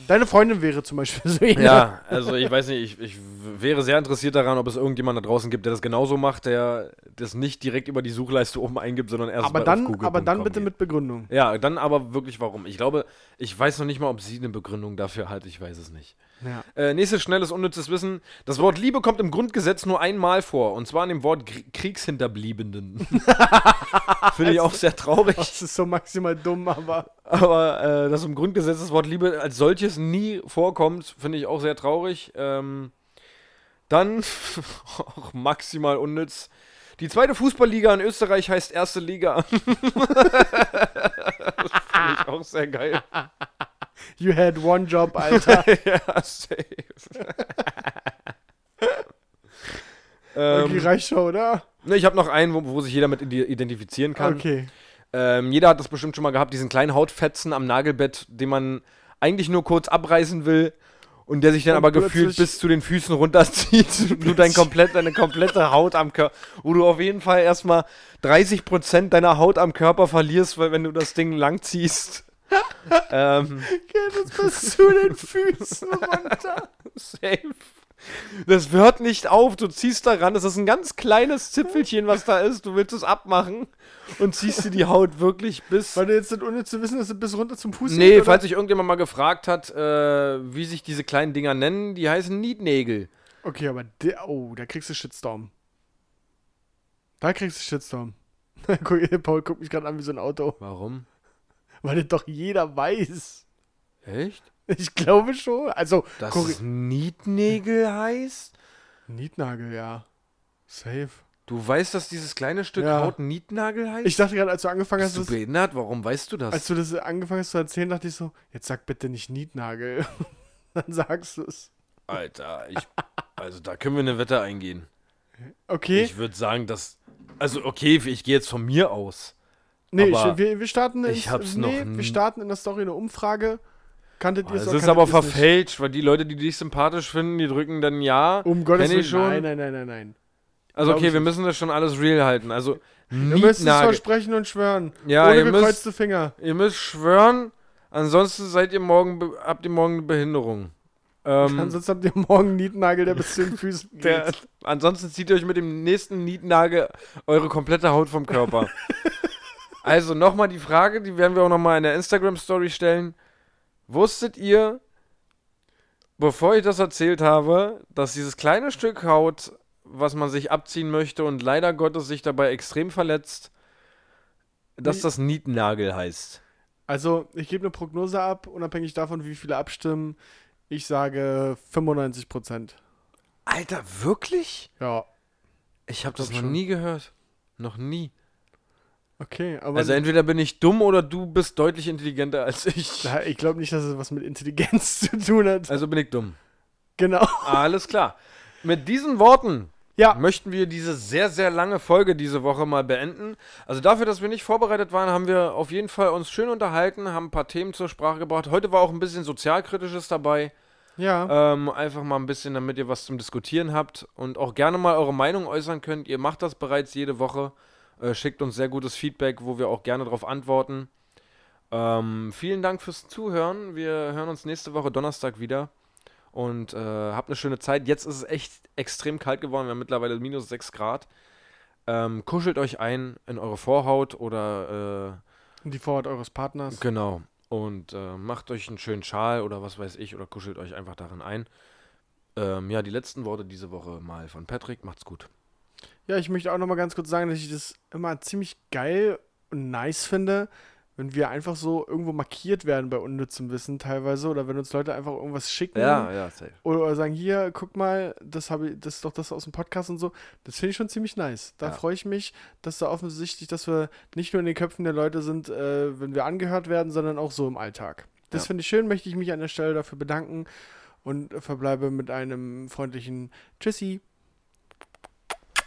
Deine Freundin wäre zum Beispiel [LAUGHS] so. Ja, also ich weiß nicht, ich, ich wäre sehr interessiert daran, ob es irgendjemand da draußen gibt, der das genauso macht, der das nicht direkt über die Suchleiste oben eingibt, sondern erst aber dann, auf Google aber dann bitte geht. mit Begründung. Ja, dann aber wirklich warum. Ich glaube, ich weiß noch nicht mal, ob sie eine Begründung dafür hat, ich weiß es nicht. Ja. Äh, nächstes schnelles, unnützes Wissen. Das Wort Liebe kommt im Grundgesetz nur einmal vor. Und zwar in dem Wort Krie- Kriegshinterbliebenen. [LAUGHS] Finde ich auch sehr traurig. Das ist so maximal dumm, aber. Aber äh, dass im Grundgesetz das Wort Liebe als solches nie vorkommt, finde ich auch sehr traurig. Ähm, dann, [LAUGHS] auch maximal unnütz. Die zweite Fußballliga in Österreich heißt Erste Liga. [LAUGHS] ich [LAUGHS] auch sehr geil. [LAUGHS] You had one job, Alter. [LAUGHS] ja, safe. Okay, ähm, reicht schon, oder? ne, ich habe noch einen, wo, wo sich jeder mit ide- identifizieren kann. Okay. Ähm, jeder hat das bestimmt schon mal gehabt, diesen kleinen Hautfetzen am Nagelbett, den man eigentlich nur kurz abreißen will und der sich dann Und aber gefühlt bis zu den Füßen runterzieht [LAUGHS] und du dein komplett, deine komplette Haut am Körper, wo du auf jeden Fall erstmal 30% deiner Haut am Körper verlierst, weil wenn du das Ding lang ziehst. [LAUGHS] ähm, Geht das bis zu den Füßen runter. [LAUGHS] safe. Das hört nicht auf. Du ziehst daran. Das ist ein ganz kleines Zipfelchen, was da ist. Du willst es abmachen und ziehst dir die Haut wirklich bis. Weil du jetzt nicht ohne zu wissen, dass es bis runter zum Fuß Nee, geht, falls sich irgendjemand mal gefragt hat, äh, wie sich diese kleinen Dinger nennen, die heißen Nietnägel. Okay, aber der, oh, da kriegst du Shitstorm. Da kriegst du Shitstorm. [LAUGHS] Paul guckt mich gerade an wie so ein Auto. Warum? Weil das doch jeder weiß. Echt? [LAUGHS] Ich glaube schon. Also, Dass korri- es Nietnägel heißt? Nietnagel, ja. Safe. Du weißt, dass dieses kleine Stück Ja. Haut Nietnagel heißt? Ich dachte gerade, als du angefangen Bist hast, du behindert? Warum weißt du das? als du das angefangen hast zu erzählen, dachte ich so, jetzt sag bitte nicht Nietnagel. [LAUGHS] Dann sagst du es. Alter, ich, also da können wir eine Wette eingehen. Okay. Ich würde sagen, dass. Also, okay, ich gehe jetzt von mir aus. nee, ich, wir, wir starten ich ins- hab's nee, noch wir starten in der Story eine Umfrage. Kanntet ihr es Es oder ist aber ihr's nicht? verfälscht, weil die Leute, die dich sympathisch finden, die drücken dann ja. Um Gottes Willen. schon. Nein, nein, nein, nein, nein. Also, okay, wir müssen das schon alles real halten. Also, Ihr müsst es versprechen und schwören. Ja, Ohne ihr müsst, gekreuzte Finger. ihr müsst schwören, ansonsten seid ihr morgen, habt ihr morgen eine Behinderung. Ähm, [LAUGHS] Ansonsten habt ihr morgen einen Nietnagel, der bis zu den Füßen [LAUGHS] geht. der, ansonsten zieht ihr euch mit dem nächsten Nietnagel eure komplette Haut vom Körper. [LAUGHS] also nochmal die Frage, die werden wir auch nochmal in der Instagram-Story stellen. Wusstet ihr, bevor ich das erzählt habe, dass dieses kleine Stück Haut, was man sich abziehen möchte und leider Gottes sich dabei extrem verletzt, dass das Nietnagel heißt? Also, ich gebe eine Prognose ab, unabhängig davon, wie viele abstimmen. Ich sage 95 Prozent. Alter, wirklich? Ja. Ich habe das noch schon. nie gehört. Noch nie. Okay, aber Also entweder bin ich dumm oder du bist deutlich intelligenter als ich. Ich glaube nicht, dass es was mit Intelligenz [LAUGHS] zu tun hat. Also bin ich dumm. Genau. Alles klar. Mit diesen Worten Ja, möchten wir diese sehr, sehr lange Folge diese Woche mal beenden. Also dafür, dass wir nicht vorbereitet waren, haben wir auf jeden Fall uns schön unterhalten, haben ein paar Themen zur Sprache gebracht. Heute war auch ein bisschen Sozialkritisches dabei. ja. Ähm, einfach mal ein bisschen, damit ihr was zum Diskutieren habt und auch gerne mal eure Meinung äußern könnt. Ihr macht das bereits jede Woche. Äh, schickt uns sehr gutes Feedback, wo wir auch gerne darauf antworten. Ähm, vielen Dank fürs Zuhören. Wir hören uns nächste Woche Donnerstag wieder. Und äh, habt eine schöne Zeit. Jetzt ist es echt extrem kalt geworden. Wir haben mittlerweile minus 6 Grad. Ähm, kuschelt euch ein in eure Vorhaut oder äh, Die Vorhaut eures Partners. Genau. Und äh, macht euch einen schönen Schal oder was weiß ich oder kuschelt euch einfach darin ein. Ähm, ja, die letzten Worte diese Woche mal von Patrick. Macht's gut. Ja, ich möchte auch noch mal ganz kurz sagen, dass ich das immer ziemlich geil und nice finde, wenn wir einfach so irgendwo markiert werden bei unnützem Wissen teilweise oder wenn uns Leute einfach irgendwas schicken ja, safe. oder sagen, hier, guck mal, das habe ich, das ist doch das aus dem Podcast und so. Das finde ich schon ziemlich nice. Da Ja. freue ich mich, dass da offensichtlich, dass wir nicht nur in den Köpfen der Leute sind, äh, wenn wir angehört werden, sondern auch so im Alltag. Das Ja. finde ich schön, möchte ich mich an der Stelle dafür bedanken und verbleibe mit einem freundlichen Tschüssi.